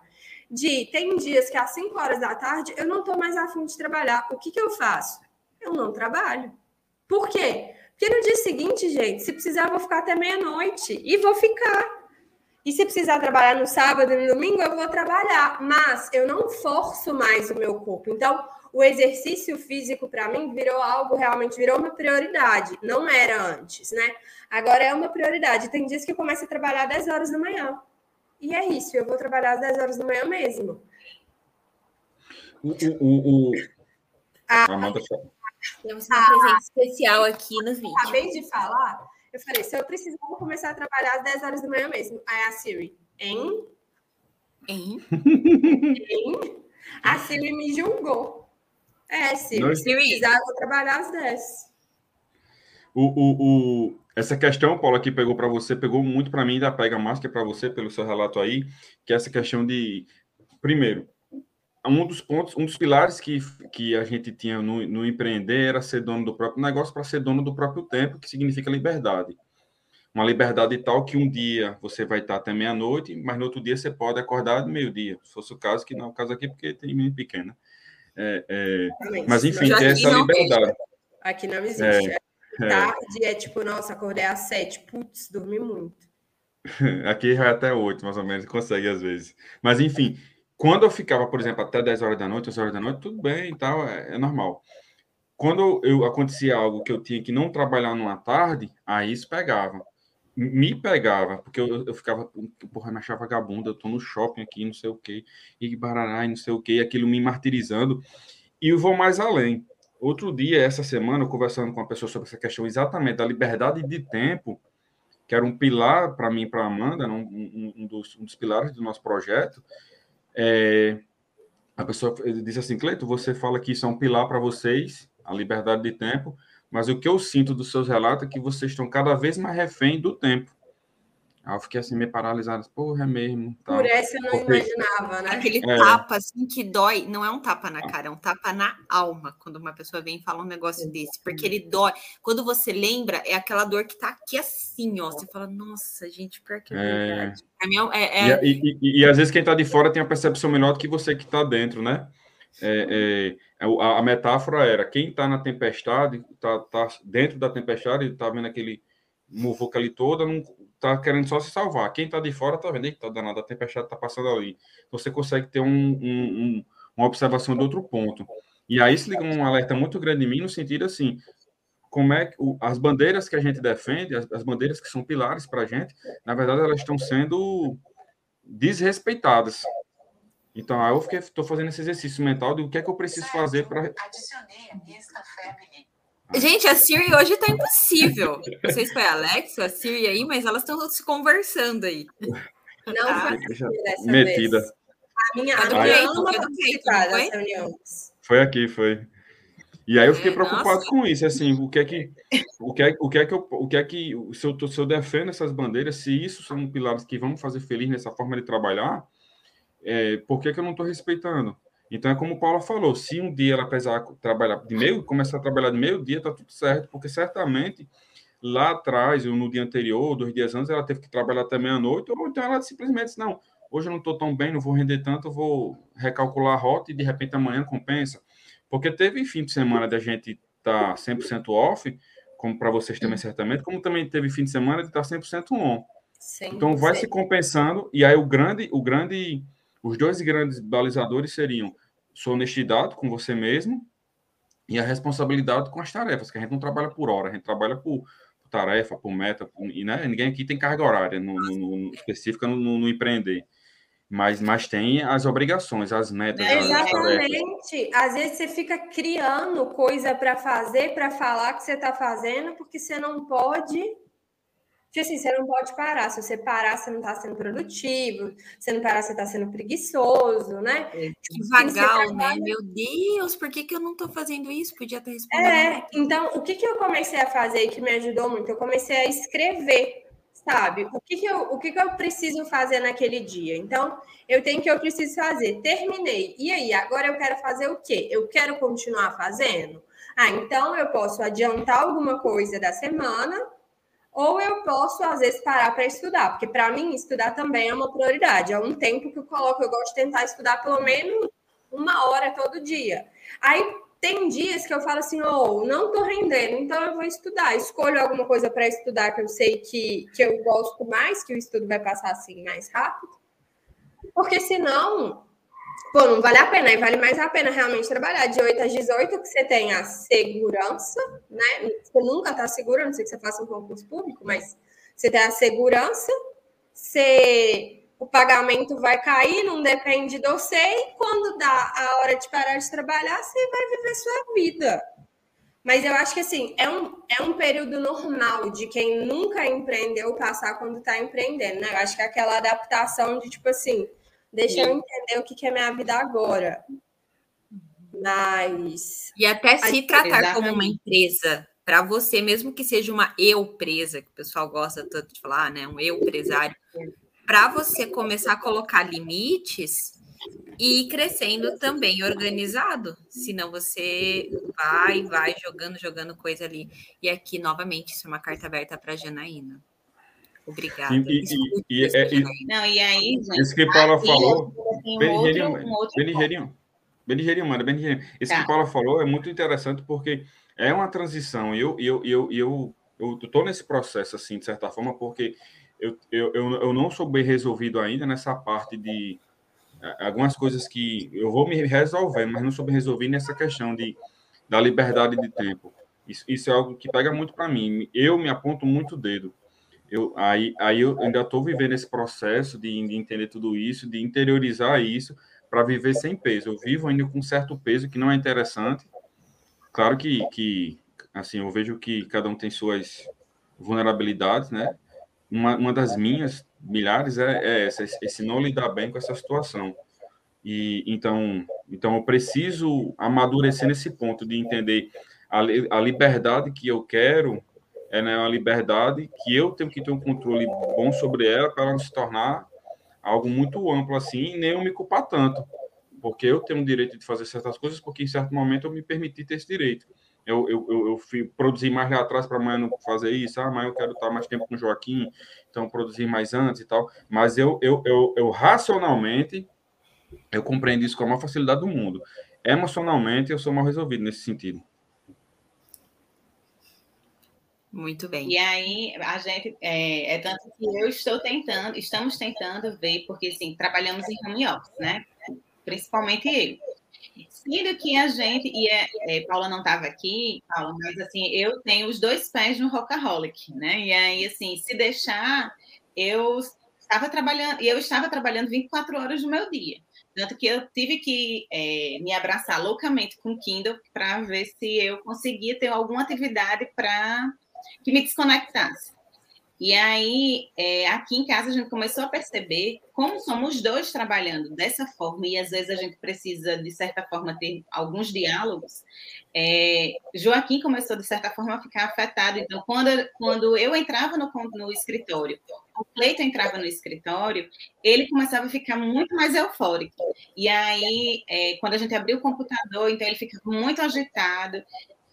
De tem dias que às 5 horas da tarde eu não estou mais afim de trabalhar. O que, que eu faço? Eu não trabalho. Por quê? Porque no dia seguinte, gente, se precisar, eu vou ficar até meia-noite. E vou ficar. E se precisar trabalhar no sábado e no domingo, eu vou trabalhar. Mas eu não forço mais o meu corpo. Então, o exercício físico para mim virou algo realmente virou uma prioridade. Não era antes, né? Agora é uma prioridade. Tem dias que eu começo a trabalhar às 10 horas da manhã. E é isso, eu vou trabalhar às 10 horas da manhã mesmo. O, o, o... Ah, Amanda... Temos uma presença especial aqui no vídeo. Acabei de falar, eu falei, se eu precisar, vou começar a trabalhar às 10 horas da manhã mesmo. Aí a Siri, hein? Hein? hein? A Siri me julgou. É, sim. Nós... Se precisar, trabalhar às 10. O, o, o, essa questão, Paulo, aqui pegou para você, pegou muito para mim, ainda pega mais que para você, pelo seu relato aí, que é essa questão de, primeiro, um dos pontos, um dos pilares que, que a gente tinha no, no empreender era ser dono do próprio negócio para ser dono do próprio tempo, que significa liberdade. Uma liberdade tal que um dia você vai estar até meia-noite, mas no outro dia você pode acordar de meio-dia. Se fosse o caso, que não é o caso aqui, porque tem menino pequeno. É, é, mas, enfim, tem essa liberdade. Aqui não existe. É, é, tarde é tipo, nossa, acordei às sete. Putz, dormi muito. Aqui é até oito, mais ou menos, consegue às vezes. Mas, enfim, quando eu ficava, por exemplo, até 10 horas da noite, 11 horas da noite, tudo bem e tal, é, é normal. Quando eu acontecia algo que eu tinha que não trabalhar numa tarde, aí isso pegava me pegava, porque eu, eu ficava, porra, me achava vagabunda, eu tô no shopping aqui, não sei o quê, e barará, e não sei o quê, aquilo me martirizando. E eu vou mais além. Outro dia, essa semana, eu conversando com uma pessoa sobre essa questão exatamente da liberdade de tempo, que era um pilar para mim e para Amanda, um, um, um, dos, um, dos, pilares do nosso projeto. É, a pessoa disse assim, Cleito, você fala que isso é um pilar para vocês, a liberdade de tempo, mas o que eu sinto dos seus relatos é que vocês estão cada vez mais refém do tempo. Aí eu fiquei assim, meio paralisado. Porra, é mesmo. Tal. Por essa eu não Porque... imaginava, né? Aquele é. tapa, assim, que dói. Não é um tapa na cara, é um tapa na alma. Quando uma pessoa vem e fala um negócio desse. Porque ele dói. Quando você lembra, é aquela dor que tá aqui assim, ó. Você fala, nossa, gente, pior que é, é. verdade. É... É, é... E, e, e, e, às vezes quem tá de fora tem a percepção melhor do que você que tá dentro, né? É, é, a, a, metáfora era quem está na tempestade, está tá dentro da tempestade, está vendo aquele muvuca ali toda, não está querendo só se salvar. Quem está de fora está vendo que está danado, a tempestade está passando ali. Você consegue ter um, um, um, uma observação de outro ponto. E aí se liga um alerta muito grande em mim, no sentido assim, como é que o, as bandeiras que a gente defende, as, as bandeiras que são pilares para a gente, na verdade elas estão sendo desrespeitadas. Então, aí eu fiquei, estou fazendo esse exercício mental de o que é que eu preciso fazer para. Adicionei a Gente, a Siri hoje está impossível. Não sei se foi a Alexa, a Siri aí, mas elas estão se conversando aí. Não tá? dessa Metida. Vez. A minha, a minha ama participar das reuniões. Foi aqui, foi. E aí eu fiquei é, preocupado nossa. com isso, assim, o que é que o que é, o que é que eu, o que é que se eu, se eu defendo essas bandeiras, se isso são pilares que vão fazer feliz nessa forma de trabalhar, é, por que, que eu não estou respeitando? Então é como o Paulo falou, se um dia ela precisar trabalhar de meio, começar a trabalhar de meio dia, tá tudo certo, porque certamente lá atrás, ou no dia anterior, dois dias antes, ela teve que trabalhar até meia-noite, ou então ela simplesmente disse, não, hoje eu não estou tão bem, não vou render tanto, vou recalcular a rota e de repente amanhã compensa. Porque teve fim de semana da gente estar tá 100% off, como para vocês também certamente, como também teve fim de semana de estar tá 100% on. Então vai se compensando, e aí o grande, o grande os dois grandes balizadores seriam sua honestidade com você mesmo e a responsabilidade com as tarefas, que a gente não trabalha por hora, a gente trabalha por, por tarefa, por meta, por, e né, ninguém aqui tem carga horária no, no, no específica no, no, empreender. Mas, mas tem as obrigações, as metas. Exatamente. Às vezes você fica criando coisa para fazer, para falar que você está fazendo, porque você não pode porque assim, você não pode parar. Se você parar, você não está sendo produtivo. Se não parar, você está sendo preguiçoso, né? É, que vagal, né? Meu Deus, por que, que eu não estou fazendo isso? Podia ter respondido. É, então, o que, que eu comecei a fazer e que me ajudou muito? Eu comecei a escrever, sabe? O que, que, eu, o que, que eu preciso fazer naquele dia? Então, eu tenho que eu preciso fazer. Terminei. E aí, agora eu quero fazer o quê? Eu quero continuar fazendo? Ah, então eu posso adiantar alguma coisa da semana, ou eu posso, às vezes, parar para estudar, porque para mim estudar também é uma prioridade. É um tempo que eu coloco, eu gosto de tentar estudar pelo menos uma hora todo dia. Aí tem dias que eu falo assim, oh, não tô rendendo, então eu vou estudar. Escolho alguma coisa para estudar que eu sei que, que eu gosto mais, que o estudo vai passar assim mais rápido. Porque senão, pô, não vale a pena. E vale mais a pena realmente trabalhar de 8 às 18, que você tem a segurança, né? Você nunca tá seguro, não sei que você faça um concurso público, mas você tem a segurança, você o pagamento vai cair, não depende de você, e quando dá a hora de parar de trabalhar, você vai viver sua vida. Mas eu acho que assim, é um, é um período normal de quem nunca empreendeu passar quando está empreendendo, né? Eu acho que é aquela adaptação de tipo assim, deixa eu entender o que, que é minha vida agora. Mas. E até se tratar como uma empresa, para você, mesmo que seja uma eu presa, que o pessoal gosta tanto de falar, né? Um eu empresário para você começar a colocar limites e ir crescendo também organizado. Senão você vai, vai jogando, jogando coisa ali. E aqui, novamente, isso é uma carta aberta para Janaína. Obrigada. E, e, e, é, e, não, e aí, gente, isso que Paula falou. Benigerinho, Benigerinho, mano, Benigerinho. Isso que Paula falou é muito interessante porque é uma transição. E eu, eu, eu, eu, eu, eu tô nesse processo, assim, de certa forma, porque eu, eu, eu não sou bem resolvido ainda nessa parte de algumas coisas que eu vou me resolver, mas não sou bem resolvido nessa questão de, da liberdade de tempo. Isso, isso é algo que pega muito para mim. Eu me aponto muito o dedo. Eu, aí, aí eu ainda estou vivendo esse processo de, de, entender tudo isso, de interiorizar isso para viver sem peso. Eu vivo ainda com certo peso que não é interessante. Claro que, que assim, eu vejo que cada um tem suas vulnerabilidades, né? uma, uma das minhas milhares é, é essa, esse não lidar bem com essa situação. E então, então eu preciso amadurecer nesse ponto de entender a, a liberdade que eu quero é né, uma liberdade que eu tenho que ter um controle bom sobre ela para ela não se tornar algo muito amplo assim, e nem eu me culpar tanto, porque eu tenho o direito de fazer certas coisas, porque em certo momento eu me permiti ter esse direito eu, eu, eu, eu fui produzir mais lá atrás para amanhã não fazer isso, ah, amanhã eu quero estar mais tempo com o Joaquim, então produzir mais antes e tal. Mas eu, eu, eu, eu racionalmente, eu compreendo isso com a maior facilidade do mundo. Emocionalmente, eu sou mal resolvido nesse sentido. Muito bem. E aí, a gente, é, é, tanto que eu estou tentando, estamos tentando ver, porque, assim, trabalhamos em home office, né? Principalmente eu. Sendo que a gente, e é, é Paula não estava aqui, Paula, mas assim, eu tenho os dois pés no Rockaholic, né? E aí, assim, se deixar, eu estava trabalhando, e eu estava trabalhando 24 horas do meu dia. Tanto que eu tive que é, me abraçar loucamente com o Kindle para ver se eu conseguia ter alguma atividade para que me desconectasse. E aí, é, aqui em casa, a gente começou a perceber como somos dois trabalhando dessa forma, e às vezes a gente precisa, de certa forma, ter alguns diálogos. É, Joaquim começou, de certa forma, a ficar afetado. Então, quando, quando eu entrava no, no escritório, o Cleiton entrava no escritório, ele começava a ficar muito mais eufórico. E aí, é, quando a gente abriu o computador, então ele ficava muito agitado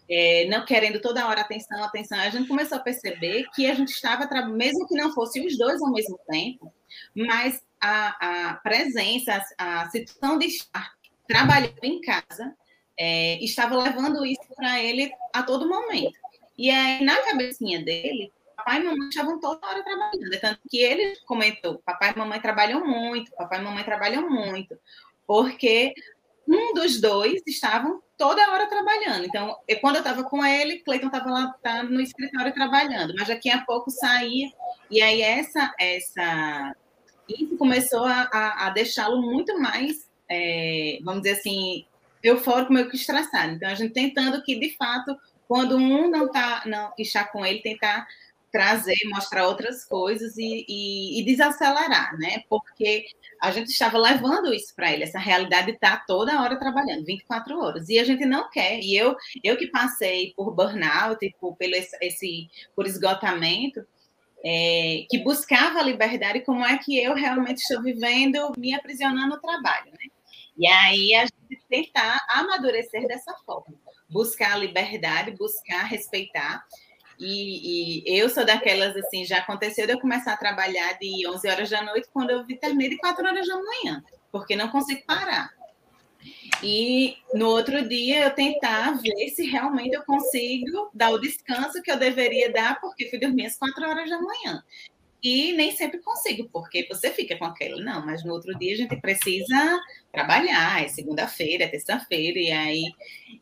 é, não querendo toda hora atenção, atenção, a gente começou a perceber que a gente estava, mesmo que não fosse os dois ao mesmo tempo, mas a, a presença, a, a situação de estar trabalhando em casa é, estava levando isso para ele a todo momento. E aí, na cabecinha dele, papai e mamãe estavam toda hora trabalhando. É tanto que ele comentou: papai e mamãe trabalham muito, papai e mamãe trabalham muito, porque um dos dois estavam toda hora trabalhando. Então, eu, quando eu estava com ele, Cleiton estava lá tá no escritório trabalhando, mas daqui a pouco saía, e aí essa, essa isso começou a, a, a deixá-lo muito mais, é, vamos dizer assim, eufórico, meio que estressado. Então, a gente tentando que, de fato, quando um não está não está com ele, tentar trazer, mostrar outras coisas e, e, e, desacelerar, né? Porque a gente estava levando isso para ele, essa realidade está toda hora trabalhando, 24 horas, e a gente não quer. E eu, eu que passei por burnout, por, pelo esse, esse por esgotamento, é, que buscava a liberdade, como é que eu realmente estou vivendo, me aprisionando no trabalho, né? E aí a gente tentar amadurecer dessa forma buscar a liberdade, buscar respeitar. E, e, eu sou daquelas, assim, já aconteceu de eu começar a trabalhar de 11 horas da noite, quando eu vi terminei de 4 horas da manhã, porque não consigo parar. E no outro dia eu tentar ver se realmente eu consigo dar o descanso que eu deveria dar, porque fui dormir às 4 horas da manhã. E nem sempre consigo, porque você fica com aquele, não, mas no outro dia a gente precisa trabalhar, é segunda-feira, é terça-feira, e aí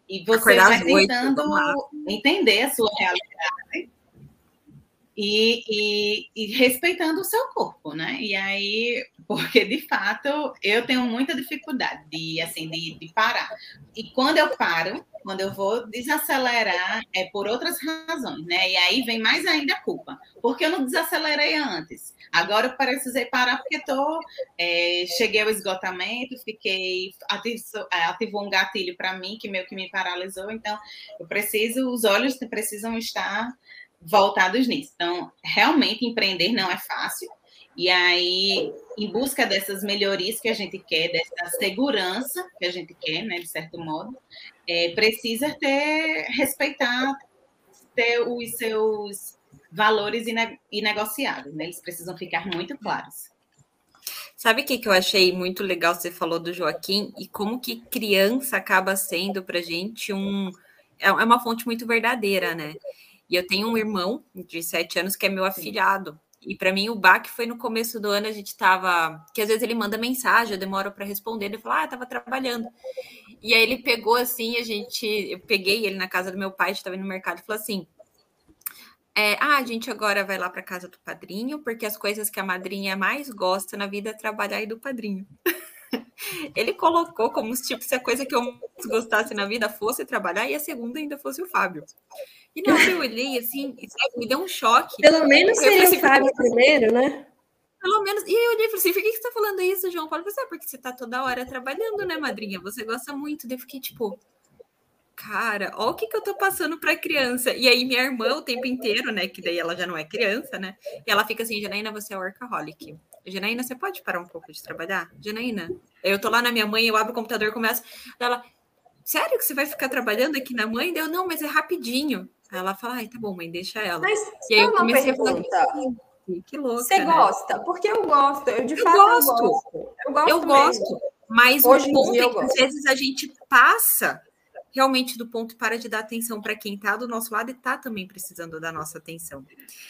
e você Acordar vai tentando entender a sua realidade e, e, e, respeitando o seu corpo, né? E aí, porque de fato eu tenho muita dificuldade de assim de, de, parar. E quando eu paro, quando eu vou desacelerar, é por outras razões, né? E aí vem mais ainda a culpa, porque eu não desacelerei antes. Agora eu precisei parar porque tô, é, cheguei ao esgotamento, fiquei ativou, é, ativou um gatilho para mim que meio que me paralisou. Então eu preciso, os olhos precisam estar voltados nisso. Então, realmente empreender não é fácil. E aí, em busca dessas melhorias que a gente quer, dessa segurança que a gente quer, né, de certo modo, é, precisa ter, respeitar, ter os seus valores inegociáveis, né? Eles precisam ficar muito claros. Sabe o que, que eu achei muito legal você falou do Joaquim e como que criança acaba sendo para gente um é, é uma fonte muito verdadeira, né? E eu tenho um irmão de sete anos que é meu afilhado. E para mim o baque foi no começo do ano, a gente tava. Que às vezes ele manda mensagem, eu demoro para responder. Ele fala, ah, tava trabalhando. E aí ele pegou assim, a gente. Eu peguei ele na casa do meu pai, a gente tava no mercado e falou assim: é, ah, a gente agora vai lá para casa do padrinho, porque as coisas que a madrinha mais gosta na vida é trabalhar e do padrinho. Ele colocou como tipo se a coisa que eu mais gostasse na vida fosse trabalhar e a segunda ainda fosse o Fábio. E na hora eu olhei assim, me deu um choque. Pelo menos seria assim, o Fábio primeiro, né? Pelo menos. E aí eu olhei e falei assim: por que, que você tá falando isso, João Paulo? Eu falei, ah, porque você tá toda hora trabalhando, né, madrinha? Você gosta muito. Daí eu fiquei tipo, cara, olha o que, que eu tô passando pra criança. E aí minha irmã o tempo inteiro, né? Que daí ela já não é criança, né? E ela fica assim, Janaína, você é workaholic. Janaína, você pode parar um pouco de trabalhar? Janaína, eu tô lá na minha mãe, eu abro o computador, começo. Ela, sério que você vai ficar trabalhando aqui na mãe? Eu, não, mas é rapidinho. Aí ela fala, ai, tá bom, mãe, deixa ela. Mas e aí eu comecei a falar, que louca. Você né? gosta? Porque eu gosto, eu de eu fato gosto. eu gosto. Eu gosto, eu gosto mas Hoje o ponto é que às vezes a gente passa realmente do ponto para de dar atenção para quem está do nosso lado e está também precisando da nossa atenção.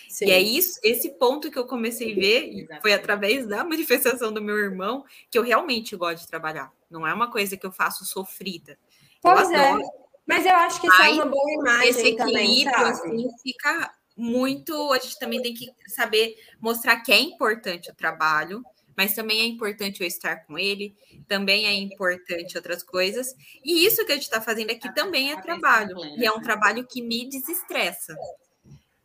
Sim. E é isso, esse ponto que eu comecei a ver, foi através da manifestação do meu irmão, que eu realmente gosto de trabalhar. Não é uma coisa que eu faço sofrida. Pois eu é. Mas eu acho que isso é uma boa imagem. Esse equilíbrio também, assim, fica muito. A gente também tem que saber mostrar que é importante o trabalho, mas também é importante eu estar com ele, também é importante outras coisas. E isso que a gente está fazendo aqui também é trabalho, e é um trabalho que me desestressa.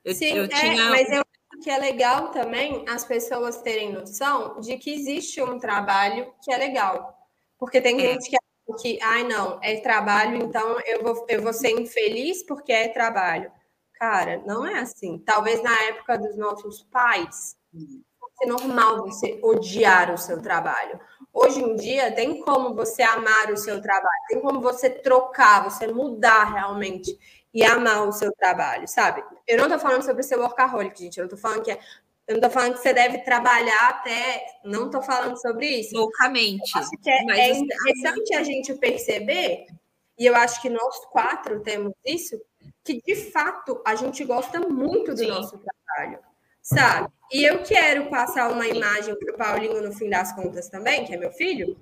Eu, Sim, eu é, tinha... mas eu acho que é legal também as pessoas terem noção de que existe um trabalho que é legal. Porque tem é. gente que que, ai, não, é trabalho, então eu vou, eu vou ser infeliz porque é trabalho. Cara, não é assim. Talvez na época dos nossos pais, é normal você odiar o seu trabalho. Hoje em dia, tem como você amar o seu trabalho, tem como você trocar, você mudar realmente e amar o seu trabalho, sabe? Eu não tô falando sobre ser workaholic, gente. Eu tô falando que é, eu não tô falando que você deve trabalhar até. Não tô falando sobre isso. Loucamente. Acho que é, é interessante a gente perceber, e eu acho que nós quatro temos isso, que de fato a gente gosta muito do Sim. nosso trabalho sabe? E eu quero passar uma imagem para o Paulinho no fim das contas também, que é meu filho,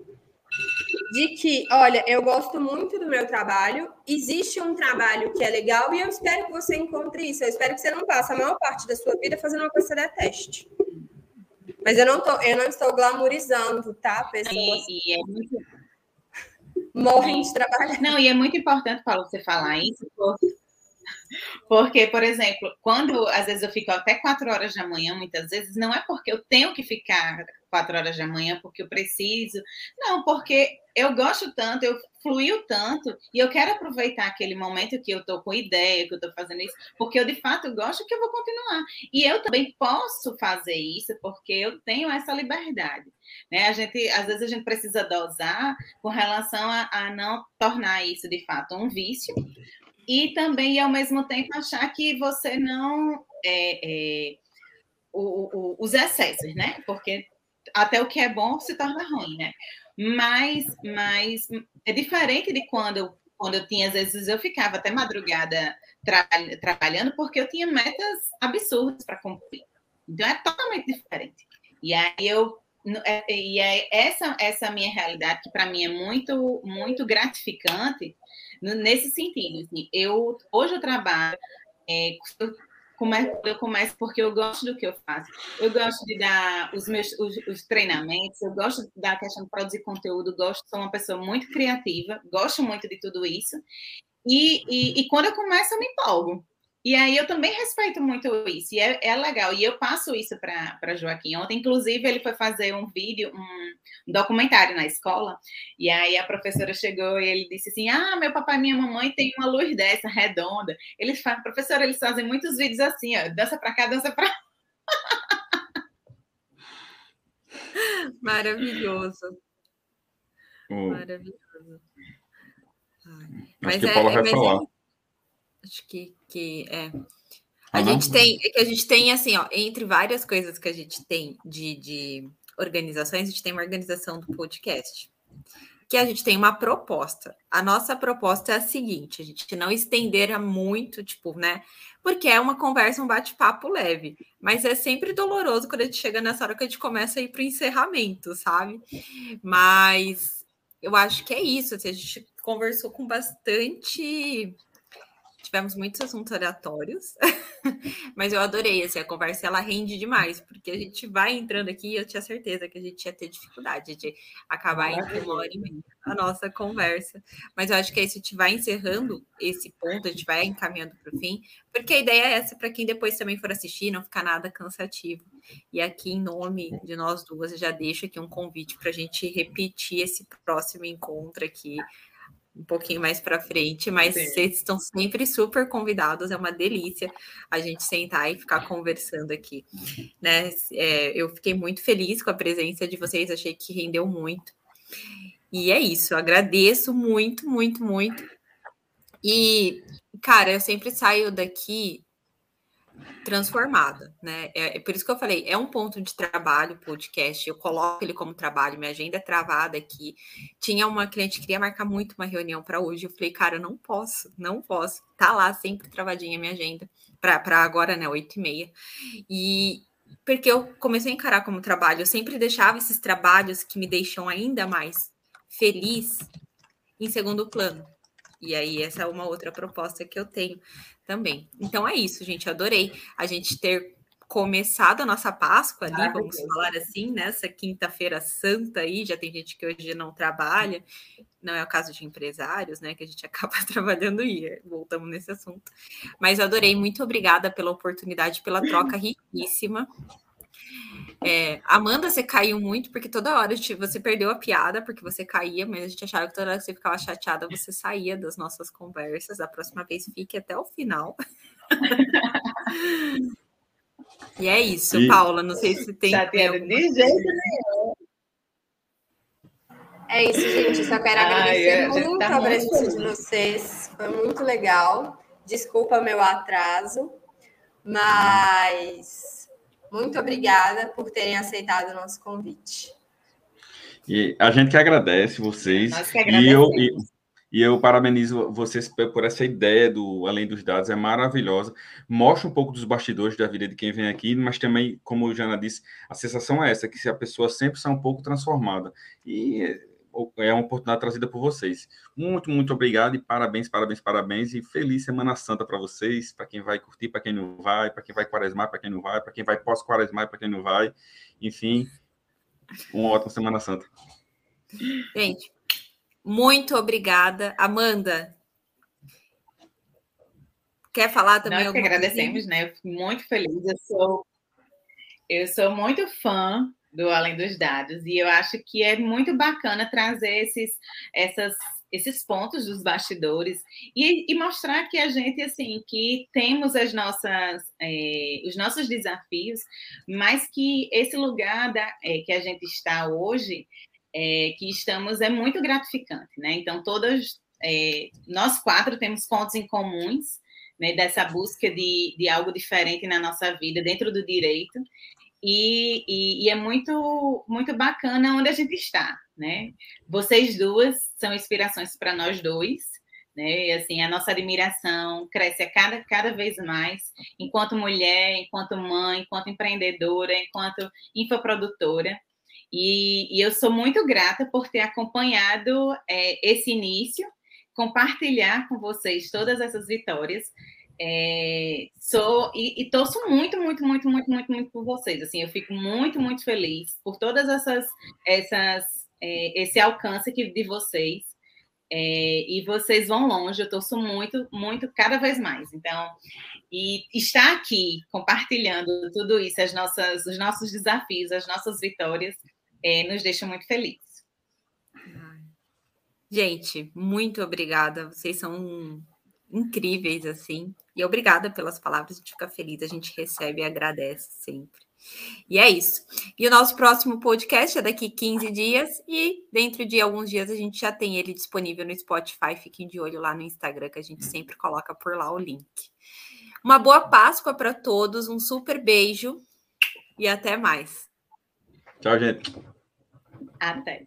de que, olha, eu gosto muito do meu trabalho, existe um trabalho que é legal e eu espero que você encontre isso. Eu espero que você não passe a maior parte da sua vida fazendo uma coisa que você deteste. Mas eu não, tô, eu não estou glamorizando, tá? Pessoas e, é muito... morrem de trabalhar. Não, e é muito importante, Paulo, você falar isso, porque porque, por exemplo, quando às vezes eu fico até quatro horas da manhã, muitas vezes, não é porque eu tenho que ficar quatro horas da manhã, porque eu preciso. Não, porque eu gosto tanto, eu fluiu tanto, e eu quero aproveitar aquele momento que eu estou com ideia, que eu estou fazendo isso, porque eu de fato gosto que eu vou continuar. E eu também posso fazer isso porque eu tenho essa liberdade. Né? A gente, às vezes a gente precisa dosar com relação a, a não tornar isso de fato um vício, e também, ao mesmo tempo, achar que você não. É, é, o, o, os excessos, né? Porque até o que é bom se torna ruim, né? Mas, mas é diferente de quando, quando eu tinha, às vezes, eu ficava até madrugada tra trabalhando, porque eu tinha metas absurdas para cumprir. Então, é totalmente diferente. E aí eu é, e é essa essa minha realidade que para mim é muito muito gratificante nesse sentido. Assim, eu hoje eu trabalho é, eu começo porque eu gosto do que eu faço. Eu gosto de dar os meus os, os, treinamentos, eu gosto da questão de produzir conteúdo, gosto, sou uma pessoa muito criativa, gosto muito de tudo isso. E, e, e quando eu começo, eu me empolgo. E aí eu também respeito muito isso, e é, é legal. E eu passo isso para Joaquim. Ontem, inclusive, ele foi fazer um vídeo, um, um, documentário na escola, e aí a professora chegou e ele disse assim: Ah, meu papai e minha mamãe tem uma luz dessa, redonda. Eles fazem, professora, eles fazem muitos vídeos assim, ó, dança para cá, dança para Maravilhoso. Hum. Maravilhoso. Mas Acho que é, Paula vai mas falar. É Acho que, que é. A ah, gente tem, é que a gente tem assim, ó, entre várias coisas que a gente tem de, de organizações, a gente tem uma organização do podcast. Que a gente tem uma proposta. A nossa proposta é a seguinte: a gente não estender muito, tipo, né? Porque é uma conversa, um bate-papo leve. Mas é sempre doloroso quando a gente chega nessa hora que a gente começa a ir para o encerramento, sabe? Mas eu acho que é isso. Assim, a gente conversou com bastante tivemos muitos assuntos aleatórios, mas eu adorei, assim, a conversa ela rende demais, porque a gente vai entrando aqui e eu tinha certeza que a gente ia ter dificuldade de acabar em uma a nossa conversa. Mas eu acho que aí se a gente vai encerrando esse ponto, a gente vai encaminhando para o fim, porque a ideia é essa para quem depois também for assistir, não ficar nada cansativo. E aqui, em nome de nós duas, eu já deixo aqui um convite para a gente repetir esse próximo encontro aqui um pouquinho mais para frente, mas Sim. vocês estão sempre super convidados, é uma delícia a gente sentar e ficar conversando aqui, né? É, eu fiquei muito feliz com a presença de vocês, achei que rendeu muito. E é isso, eu agradeço muito, muito, muito. E, cara, eu sempre saio daqui transformada, né? É, é, por isso que eu falei, é um ponto de trabalho podcast. Eu coloco ele como trabalho, minha agenda é travada aqui. Tinha uma cliente que queria marcar muito uma reunião para hoje. Eu falei, cara, eu não posso, não posso. Tá lá sempre travadinha minha agenda para agora, né? Oito e meia. E porque eu comecei a encarar como trabalho, eu sempre deixava esses trabalhos que me deixam ainda mais feliz em segundo plano. E aí, essa é uma outra proposta que eu tenho também. Então é isso, gente. adorei a gente ter começado a nossa Páscoa ali, vamos falar assim, nessa quinta-feira santa aí, já tem gente que hoje não trabalha, não é o caso de empresários, né, que a gente acaba trabalhando e voltamos nesse assunto. Mas adorei, muito obrigada pela oportunidade, pela troca riquíssima. É, Amanda, você caiu muito, porque toda hora gente, você perdeu a piada, porque você caía, mas a gente achava que toda hora que você ficava chateada, você saía das nossas conversas. Da próxima vez, fique até o final. e é isso, e... Paula. Não sei se tem. Chateada de jeito nenhum. É isso, gente. Só quero agradecer Ai, muito tá a presença de vocês. Foi muito legal. Desculpa meu atraso, mas muito obrigada por terem aceitado o nosso convite. E a gente que agradece vocês. Nós que E eu, e, e eu parabenizo vocês por essa ideia do Além dos Dados, é maravilhosa. Mostra um pouco dos bastidores da vida de quem vem aqui, mas também, como o Jana disse, a sensação é essa, que se a pessoa sempre está um pouco transformada. E é uma oportunidade trazida por vocês. Muito, muito obrigado e parabéns, parabéns, parabéns e feliz Semana Santa para vocês, para quem vai curtir, para quem não vai, para quem vai quaresmar, para quem não vai, para quem vai pós-quaresmar, para quem não vai. Enfim, uma ótima Semana Santa. Gente, muito obrigada. Amanda, quer falar também? Nós que agradecemos, né? Eu fico muito feliz. Eu sou, eu sou muito fã do Além dos Dados. E eu acho que é muito bacana trazer esses, essas, esses pontos dos bastidores e, e, mostrar que a gente, assim, que temos as nossas, é, os nossos desafios, mas que esse lugar da, é, que a gente está hoje, é, que estamos, é muito gratificante, né? Então, todas, é, nós quatro temos pontos em comuns, né, dessa busca de, de algo diferente na nossa vida, dentro do direito, e, e, e, é muito, muito bacana onde a gente está, né? Vocês duas são inspirações para nós dois, né? E, assim, a nossa admiração cresce a cada, cada vez mais, enquanto mulher, enquanto mãe, enquanto empreendedora, enquanto infoprodutora. E, e eu sou muito grata por ter acompanhado é, esse início, compartilhar com vocês todas essas vitórias. É, sou e, e, torço muito, muito, muito, muito, muito, muito por vocês. Assim, eu fico muito, muito feliz por todas essas, essas, é, esse alcance que, de vocês. É, e vocês vão longe, eu torço muito, muito, cada vez mais. Então, e estar aqui compartilhando tudo isso, as nossas, os nossos desafios, as nossas vitórias, é, nos deixa muito felizes. Gente, muito obrigada. Vocês são incríveis, assim. E obrigada pelas palavras, a gente fica feliz, a gente recebe e agradece sempre. E é isso. E o nosso próximo podcast é daqui 15 dias e dentro de alguns dias a gente já tem ele disponível no Spotify. Fiquem de olho lá no Instagram que a gente sempre coloca por lá o link. Uma boa Páscoa para todos, um super beijo e até mais. Tchau, gente. Até.